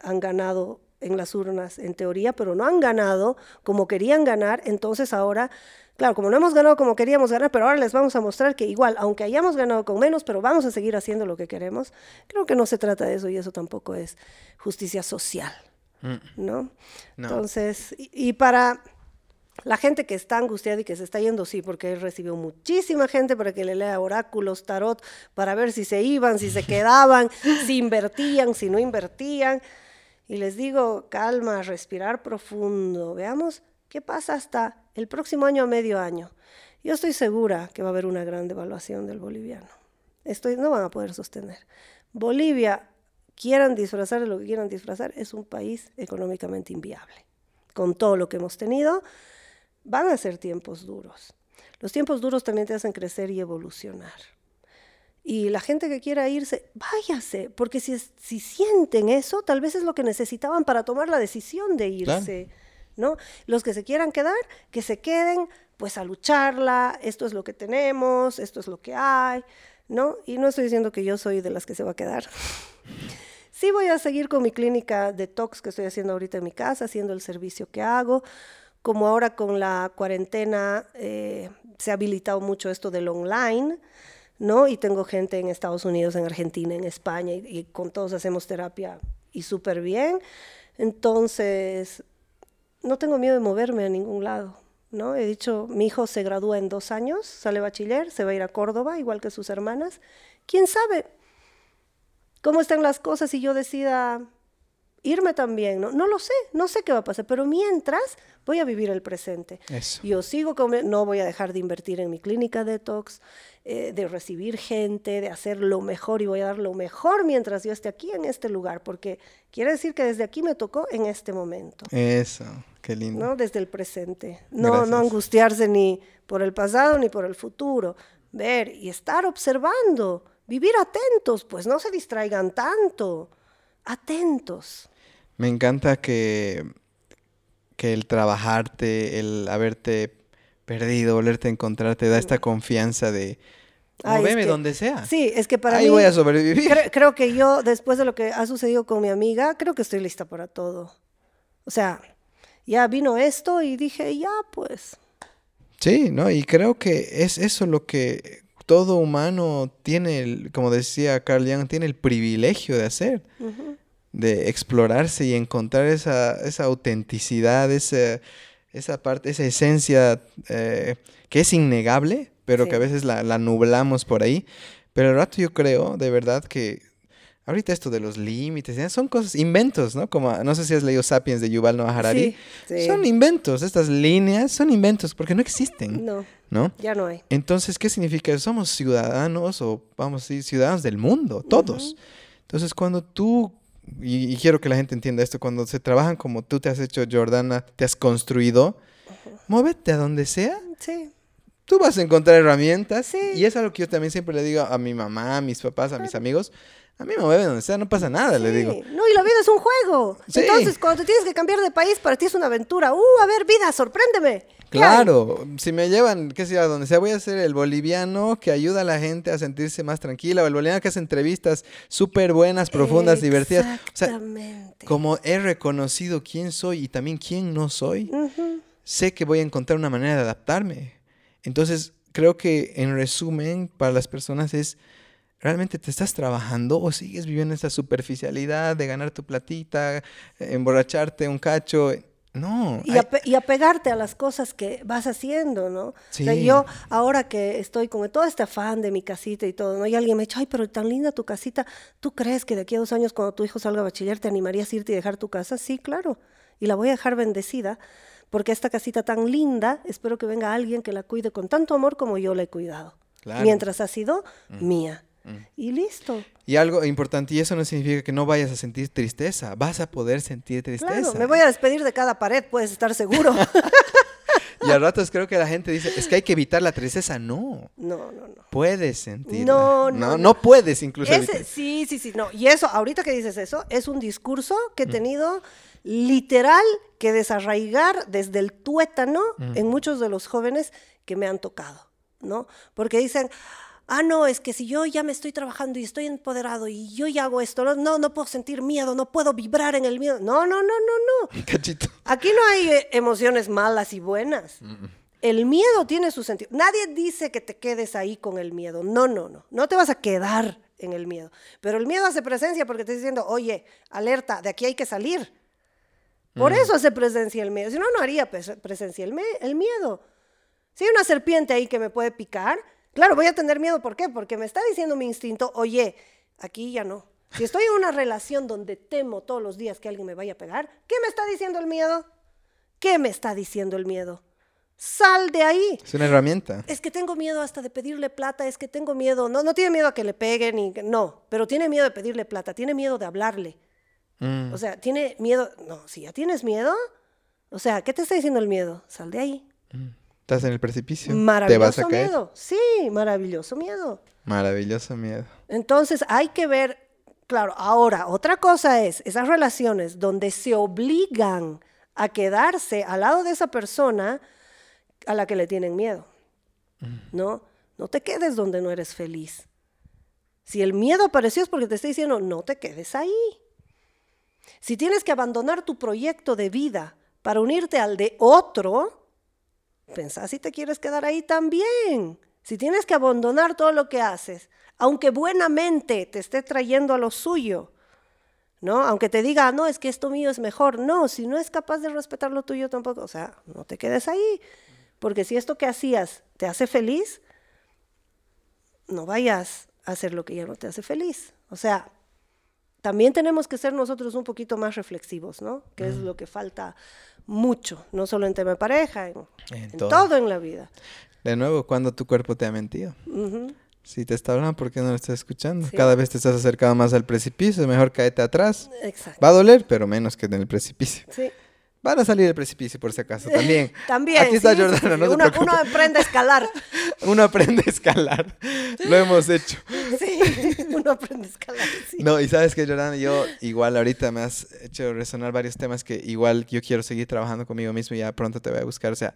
S2: han ganado en las urnas, en teoría, pero no han ganado como querían ganar, entonces ahora Claro, como no hemos ganado como queríamos ganar, pero ahora les vamos a mostrar que igual, aunque hayamos ganado con menos, pero vamos a seguir haciendo lo que queremos, creo que no se trata de eso y eso tampoco es justicia social, mm. ¿no? Entonces, y, para la gente que está angustiada y que se está yendo, sí, porque él recibió muchísima gente para que le lea oráculos, tarot, para ver si se iban, si se <laughs> quedaban, si invertían, si no invertían. Y les digo, calma, respirar profundo, veamos qué pasa hasta el próximo año a medio año. Yo estoy segura que va a haber una gran devaluación del boliviano. Estoy, no van a poder sostener. Bolivia, quieran disfrazar lo que quieran disfrazar, es un país económicamente inviable. Con todo lo que hemos tenido, van a ser tiempos duros. Los tiempos duros también te hacen crecer y evolucionar. Y la gente que quiera irse, váyase, porque si, si sienten eso, tal vez es lo que necesitaban para tomar la decisión de irse. ¿no? Los que se quieran quedar, que se queden, pues a lucharla, esto es lo que tenemos, esto es lo que hay, ¿no? Y no estoy diciendo que yo soy de las que se va a quedar. <laughs> sí voy a seguir con mi clínica de tox que estoy haciendo ahorita en mi casa, haciendo el servicio que hago. Como ahora con la cuarentena eh, se ha habilitado mucho esto del online, ¿no? Y tengo gente en Estados Unidos, en Argentina, en España, y, con todos hacemos terapia y súper bien. Entonces, no tengo miedo de moverme a ningún lado. ¿no? He dicho, mi hijo se gradúa en dos años, sale bachiller, se va a ir a Córdoba, igual que sus hermanas. ¿Quién sabe cómo están las cosas si yo decida irme también? No, no lo sé, no sé qué va a pasar, pero mientras voy a vivir el presente. Yo sigo, con, no voy a dejar de invertir en mi clínica detox, eh, de recibir gente, de hacer lo mejor y voy a dar lo mejor mientras yo esté aquí en este lugar, porque quiere decir que desde aquí me tocó en este momento.
S1: Eso. Qué lindo.
S2: ¿no? Desde el presente. No, no angustiarse ni por el pasado ni por el futuro. Ver y estar observando. Vivir atentos, pues no se distraigan tanto. Atentos.
S1: Me encanta que, que el trabajarte, el haberte perdido, volverte a encontrar, te da esta confianza de, Moveme donde sea.
S2: Sí, es que para
S1: Ahí voy a sobrevivir.
S2: creo, que yo, después de lo que ha sucedido con mi amiga, creo que estoy lista para todo. O sea, ya vino esto y dije, ya pues.
S1: Sí, ¿no? Y creo que es eso lo que todo humano tiene, como decía Carl Jung, tiene el privilegio de hacer. De explorarse y encontrar esa, esa autenticidad, esa, esa parte, esa esencia eh, que es innegable, pero que a veces la, la, nublamos por ahí. Pero al rato yo creo, de verdad, que Ahorita esto de los límites, son cosas, inventos, ¿no? Como, no sé si has leído Sapiens de Yuval Noah Harari. Sí, Son inventos, estas líneas son inventos porque no existen. No. ¿No?
S2: Ya no hay.
S1: Entonces, ¿qué significa? Somos ciudadanos o, vamos a decir, ciudadanos del mundo, todos. Entonces, cuando tú, y, quiero que la gente entienda esto, cuando se trabajan como tú te has hecho, Jordana, te has construido, muévete a donde sea. Sí tú vas a encontrar herramientas. Sí. Y es algo que yo también siempre le digo a mi mamá, a mis papás, a mis amigos. A mí me mueve donde sea, no pasa nada, le digo.
S2: No, y la vida es un juego. Entonces, cuando te tienes que cambiar de país, para ti es una aventura. Uh, a ver, vida, sorpréndeme.
S1: Claro, si me llevan, qué sé yo, a donde sea, voy a ser el boliviano que ayuda a la gente a sentirse más tranquila, o el boliviano que hace entrevistas súper buenas, profundas, divertidas. Exactamente. como he reconocido quién soy y también quién no soy, sé que voy a encontrar una manera de adaptarme. Entonces, creo que en resumen, para las personas es ¿Realmente te estás trabajando o sigues viviendo esa superficialidad de ganar tu platita, emborracharte un cacho? No.
S2: Y, ape- y apegarte a las cosas que vas haciendo, ¿no? O sea,
S1: Sí.
S2: yo ahora que estoy con todo este afán de mi casita y todo, ¿no? Y alguien me ha dicho, ay, pero tan linda tu casita, ¿tú crees que de aquí a dos años cuando tu hijo salga a bachiller te animarías a irte y dejar tu casa? Sí, claro. Y la voy a dejar bendecida porque esta casita tan linda, espero que venga alguien que la cuide con tanto amor como yo la he cuidado.
S1: Claro. Mm.
S2: Mientras ha sido mía. Y listo.
S1: Y algo importante, y eso no significa que no vayas a sentir tristeza, vas a poder sentir tristeza.
S2: Claro, me voy a despedir de cada pared, puedes estar seguro. <laughs>
S1: Y a ratos creo que la gente dice, es que hay que evitar la tristeza. No,
S2: no, no, no.
S1: puedes sentirla.
S2: No,
S1: no,
S2: no,
S1: no, puedes incluso
S2: Ese, sí, sí, sí, no. Y eso, ahorita que dices eso, es un discurso que he tenido literal que desarraigar desde el tuétano en muchos de los jóvenes que me han tocado, ¿no? Porque dicen, ah, no, es que si yo ya me estoy trabajando y estoy empoderado y yo ya hago esto, no, no, puedo sentir miedo, no puedo vibrar en el miedo. No, no, no, no, no. <laughs>
S1: Cachito.
S2: Aquí no hay eh, emociones malas y buenas. El miedo tiene su sentido. Nadie dice que te quedes ahí con el miedo. No, no, no. No te vas a quedar en el miedo. Pero el miedo hace presencia porque te está diciendo, oye, alerta, de aquí hay que salir. Por eso hace presencia el miedo. Si no, no haría pres- presencia el, el miedo. Si hay una serpiente ahí que me puede picar, claro, voy a tener miedo. ¿Por qué? Porque me está diciendo mi instinto, oye, aquí ya no. Si estoy en una relación donde temo todos los días que alguien me vaya a pegar, ¿qué me está diciendo el miedo? ¿Qué me está diciendo el miedo? Sal de ahí.
S1: Es una herramienta.
S2: Es que tengo miedo hasta de pedirle plata, es que tengo miedo. No, no tiene miedo a que le peguen, ni, no, pero tiene miedo de pedirle plata, tiene miedo de hablarle.
S1: Mm.
S2: O sea, tiene miedo. No, si ya tienes miedo, o sea, ¿qué te está diciendo el miedo? Sal de ahí.
S1: Estás en el precipicio. Te
S2: Maravilloso
S1: vas a caer.
S2: miedo. Sí, maravilloso miedo.
S1: Maravilloso miedo.
S2: Entonces hay que ver, claro, ahora, otra cosa es esas relaciones donde se obligan a quedarse al lado de esa persona a la que le tienen miedo. ¿No? No te quedes donde no eres feliz. Si el miedo apareció es porque te está diciendo, no te quedes ahí. Si tienes que abandonar tu proyecto de vida para unirte al de otro, pensá si te quieres quedar ahí también. Si tienes que abandonar todo lo que haces, aunque buenamente te esté trayendo a lo suyo, ¿no? Aunque te diga, no, es que esto mío es mejor. No, si no es capaz de respetar lo tuyo tampoco, o sea, no te quedes ahí. Porque si esto que hacías te hace feliz, no vayas a hacer lo que ya no te hace feliz. O sea, también tenemos que ser nosotros un poquito más reflexivos, ¿no? Que es lo que falta mucho, no solo en tema de pareja, en,
S1: En
S2: en
S1: todo.
S2: todo. en la vida.
S1: De nuevo, cuando tu cuerpo te ha mentido. Si te está hablando, ¿por qué no lo estás escuchando?
S2: Sí.
S1: Cada vez te estás acercando más al precipicio, mejor caete atrás.
S2: Exacto.
S1: Va a doler, pero menos que en el precipicio.
S2: Sí.
S1: Van a salir del precipicio por si acaso, también. <laughs>
S2: También.
S1: Aquí está
S2: sí,
S1: Jordana,
S2: sí,
S1: no
S2: uno, aprende a escalar. <laughs>
S1: Uno aprende a escalar. Lo hemos hecho. <laughs>
S2: Sí, uno aprende a escalar. sí.
S1: No, y sabes que, Jordana, yo igual ahorita me has hecho resonar varios temas que igual yo quiero seguir trabajando conmigo mismo y ya pronto te voy a buscar. O sea,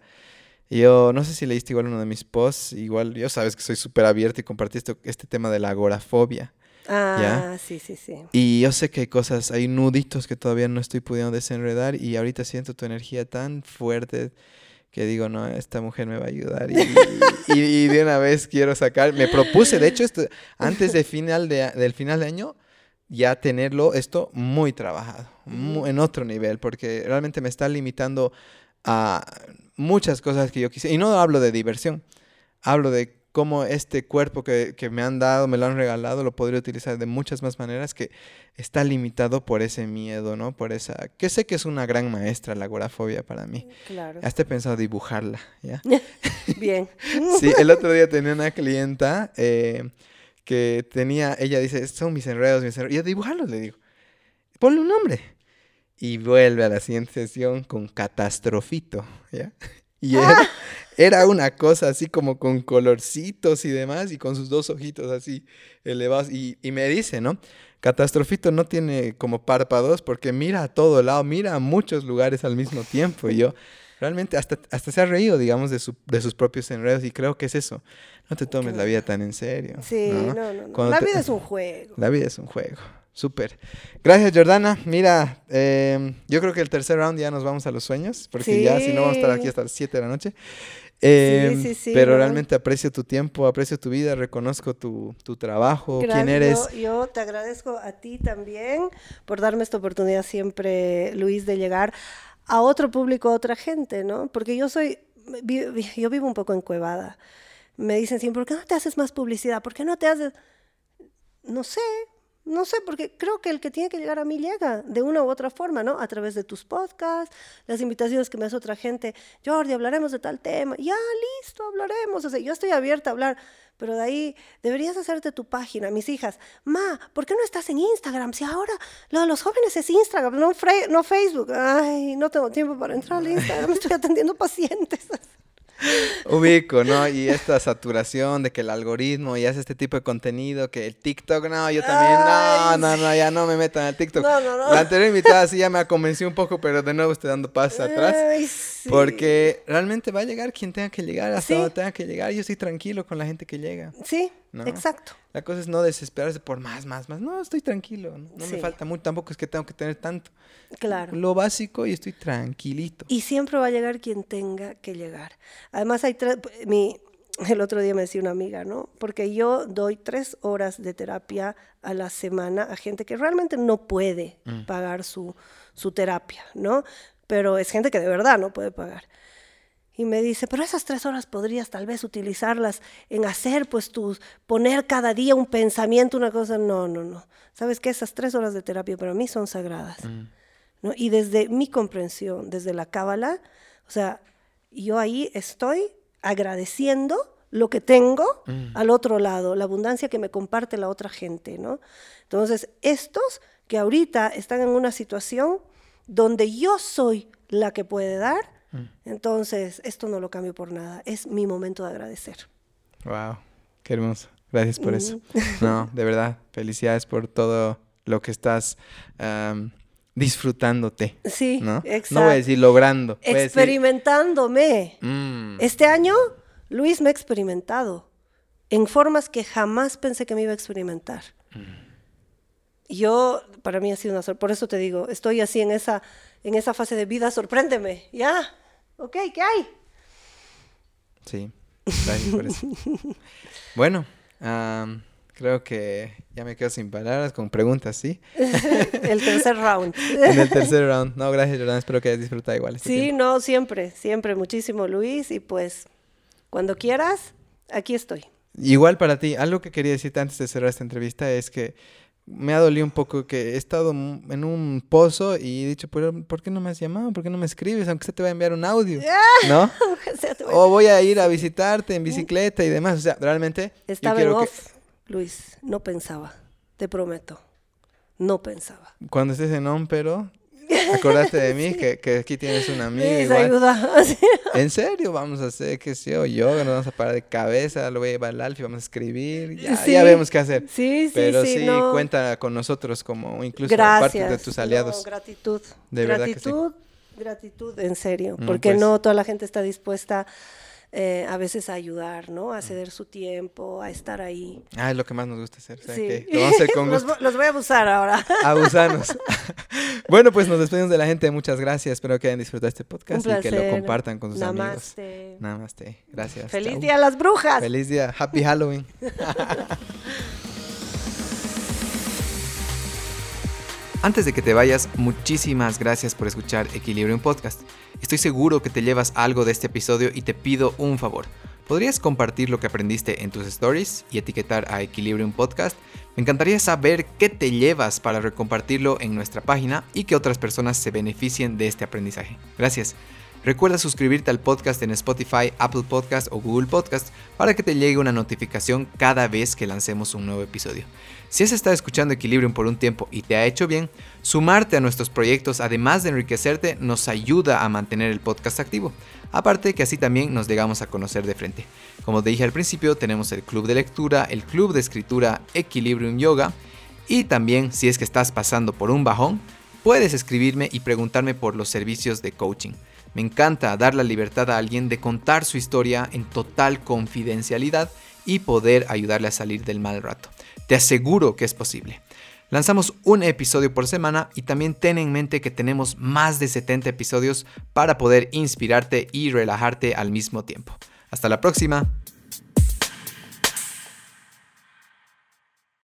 S1: yo no sé si leíste igual uno de mis posts, igual yo sabes que soy súper abierto y compartiste este tema de la agorafobia.
S2: Ah, sí, sí, sí.
S1: Y yo sé que hay cosas, hay nuditos que todavía no estoy pudiendo desenredar y ahorita siento tu energía tan fuerte que digo, no, esta mujer me va a ayudar y, y- y de una vez quiero sacar, me propuse, de hecho, esto, antes de final de, del final de año, ya tenerlo esto muy trabajado, mu- en otro nivel, porque realmente me está limitando a muchas cosas que yo quise. Y no hablo de diversión, hablo de cómo este cuerpo que, que me han dado, me lo han regalado, lo podría utilizar de muchas más maneras que está limitado por ese miedo, ¿no? Por esa, que sé que es una gran maestra la agorafobia para mí.
S2: Claro.
S1: Hasta he pensado dibujarla, ¿ya? <laughs>
S2: Bien. <laughs>
S1: Sí, el otro día tenía una clienta eh, que tenía, ella dice, son mis enredos, mis enredos. Y yo, dibujarlos, le digo. Ponle un nombre. Y vuelve a la siguiente sesión con catastrofito, ¿ya? Y era, era una cosa así como con colorcitos y demás, y con sus dos ojitos así elevados. Y, y me dice, ¿no? Catastrofito no tiene como párpados porque mira a todo lado, mira a muchos lugares al mismo tiempo. Y yo realmente hasta, hasta se ha reído, digamos, de, su- de sus propios enredos. Y creo que es eso. No te tomes la vida tan en serio.
S2: Sí,
S1: ¿no?
S2: no, no, La
S1: te-
S2: vida es un juego.
S1: La vida es un juego. Súper. Gracias, Jordana. Mira, eh, yo creo que el tercer round ya nos vamos a los sueños, porque ya si no vamos a estar aquí
S2: Sí.
S1: hasta las 7 de la noche. Eh,
S2: sí, sí,
S1: pero
S2: no.
S1: realmente aprecio tu tiempo, aprecio tu vida, reconozco tu, tu trabajo, quién eres.
S2: Yo, yo te agradezco a ti también por darme esta oportunidad siempre, Luis, de llegar a otro público, a otra gente, ¿no? Porque yo soy, yo vivo un poco encuevada. Me dicen siempre, ¿por qué no te haces más publicidad? ¿Por qué no te haces...? No sé, no sé, porque creo que el que tiene que llegar a mí llega de una u otra forma, ¿no? A través de tus podcasts, las invitaciones que me hace otra gente. Jordi, hablaremos de tal tema. Ya, listo, hablaremos. O sea, yo estoy abierta a hablar, pero de ahí deberías hacerte tu página. Mis hijas, ma, ¿por qué no estás en Instagram? Si ahora lo de los jóvenes es Instagram, no, no Facebook. Ay, no tengo tiempo para entrar al Instagram, estoy atendiendo pacientes. <laughs> <laughs>
S1: Ubico, ¿no? Y esta saturación de que el algoritmo y hace este tipo de contenido, que el TikTok, no, yo también, no, no, no, ya no me metan al TikTok. No, no, no. La anterior invitada sí ya me convenció un poco, pero de nuevo estoy dando pasos atrás. Porque realmente va a llegar quien tenga que llegar, hasta donde tenga que llegar. Yo estoy tranquilo con la gente que llega.
S2: Sí, exacto.
S1: La cosa es no desesperarse por más, más, más. No, estoy tranquilo, no, me falta mucho, tampoco es que tengo que tener tanto.
S2: Claro.
S1: Lo básico y estoy tranquilito.
S2: Y siempre va a llegar quien tenga que llegar. Además, hay tres, mi, el otro día me decía una amiga, ¿no? Porque yo doy tres horas de terapia a la semana a gente que realmente no puede mm. pagar su, su terapia, ¿no? Pero es gente que de verdad no puede pagar y me dice, pero esas tres horas podrías tal vez utilizarlas en hacer, pues tus, poner cada día un pensamiento, una cosa. No, no, no. Sabes que esas tres horas de terapia para mí son sagradas. Mm. ¿no? Y desde mi comprensión, desde la cábala, o sea, yo ahí estoy agradeciendo lo que tengo mm. al otro lado, la abundancia que me comparte la otra gente, ¿no? Entonces, estos que ahorita están en una situación donde yo soy la que puede dar, Mm. Entonces, esto no lo cambio por nada. Es mi momento de agradecer.
S1: Wow, qué hermoso. Gracias por eso. <laughs> No, de verdad, felicidades por todo lo que estás disfrutándote.
S2: Sí,
S1: ¿no?
S2: exacto.
S1: No voy a decir logrando.
S2: Experimentándome. Mm. Este año, Luis me ha experimentado en formas que jamás pensé que me iba a experimentar. Mm. Yo, para mí ha sido una sorpresa. Por eso te digo, estoy así en esa, en esa fase de vida, sorpréndeme. Ya, ok, ¿qué hay?
S1: Sí, gracias por eso. bueno, creo que ya me quedo sin palabras con preguntas, ¿sí? <laughs>
S2: el tercer round.
S1: en el tercer round. No, gracias, Jordan. Espero que hayas disfrutado igual.
S2: Este sí, no, siempre, siempre. Muchísimo, Luis. Y pues, cuando quieras, aquí estoy.
S1: Igual para ti, algo que quería decirte antes de cerrar esta entrevista es que me ha dolido un poco que he estado en un pozo y he dicho, ¿por, ¿por qué no me has llamado? ¿Por qué no me escribes? Aunque se te va a enviar un audio, <laughs> ¿no? o voy a ir a visitarte en bicicleta y demás. O sea, realmente...
S2: Estaba en off, Luis. No pensaba. Te prometo. No pensaba.
S1: Cuando estés en on, pero Acordaste de mí, <laughs> que, que, aquí tienes una amiga.
S2: Sí, ayuda. <laughs>
S1: En serio, vamos a hacer, qué sé yo, yoga, nos vamos a parar de cabeza, lo voy a llevar al Alfie, vamos a escribir, ya, ya vemos qué hacer.
S2: Sí, sí,
S1: Pero
S2: sí,
S1: cuenta con nosotros como incluso parte de tus aliados.
S2: gratitud. De gratitud, gratitud, en serio, mm, porque pues no toda la gente está dispuesta eh, a veces a ayudar, ¿no? A ceder su tiempo, a estar ahí.
S1: Ah, es lo que más nos gusta hacer. Sí. Lo vamos a hacer <laughs> con gusto.
S2: los, voy a abusar ahora. <laughs>
S1: Abusarnos. <laughs> bueno, pues nos despedimos de la gente. Muchas gracias. Espero que hayan disfrutado este podcast y que lo compartan con sus Namaste. amigos. Namaste. Gracias.
S2: Feliz día a las brujas.
S1: Feliz día. Happy Halloween. Antes de que te vayas, muchísimas gracias por escuchar Equilibrium Podcast. Estoy seguro que te llevas algo de este episodio y te pido un favor. ¿Podrías compartir lo que aprendiste en tus stories y etiquetar a Equilibrium Podcast? Me encantaría saber qué te llevas para recompartirlo en nuestra página y que otras personas se beneficien de este aprendizaje. Gracias. Recuerda suscribirte al podcast en Spotify, Apple Podcast o Google Podcast para que te llegue una notificación cada vez que lancemos un nuevo episodio. Si has estado escuchando Equilibrium por un tiempo y te ha hecho bien, sumarte a nuestros proyectos, además de enriquecerte, nos ayuda a mantener el podcast activo. Aparte que así también nos llegamos a conocer de frente. Como te dije al principio, tenemos el club de lectura, el club de escritura Equilibrium Yoga y también si es que estás pasando por un bajón, puedes escribirme y preguntarme por los servicios de coaching. Me encanta dar la libertad a alguien de contar su historia en total confidencialidad y poder ayudarle a salir del mal rato. Te aseguro que es posible. Lanzamos un episodio por semana y también ten en mente que tenemos más de 70 episodios para poder inspirarte y relajarte al mismo tiempo. Hasta la próxima.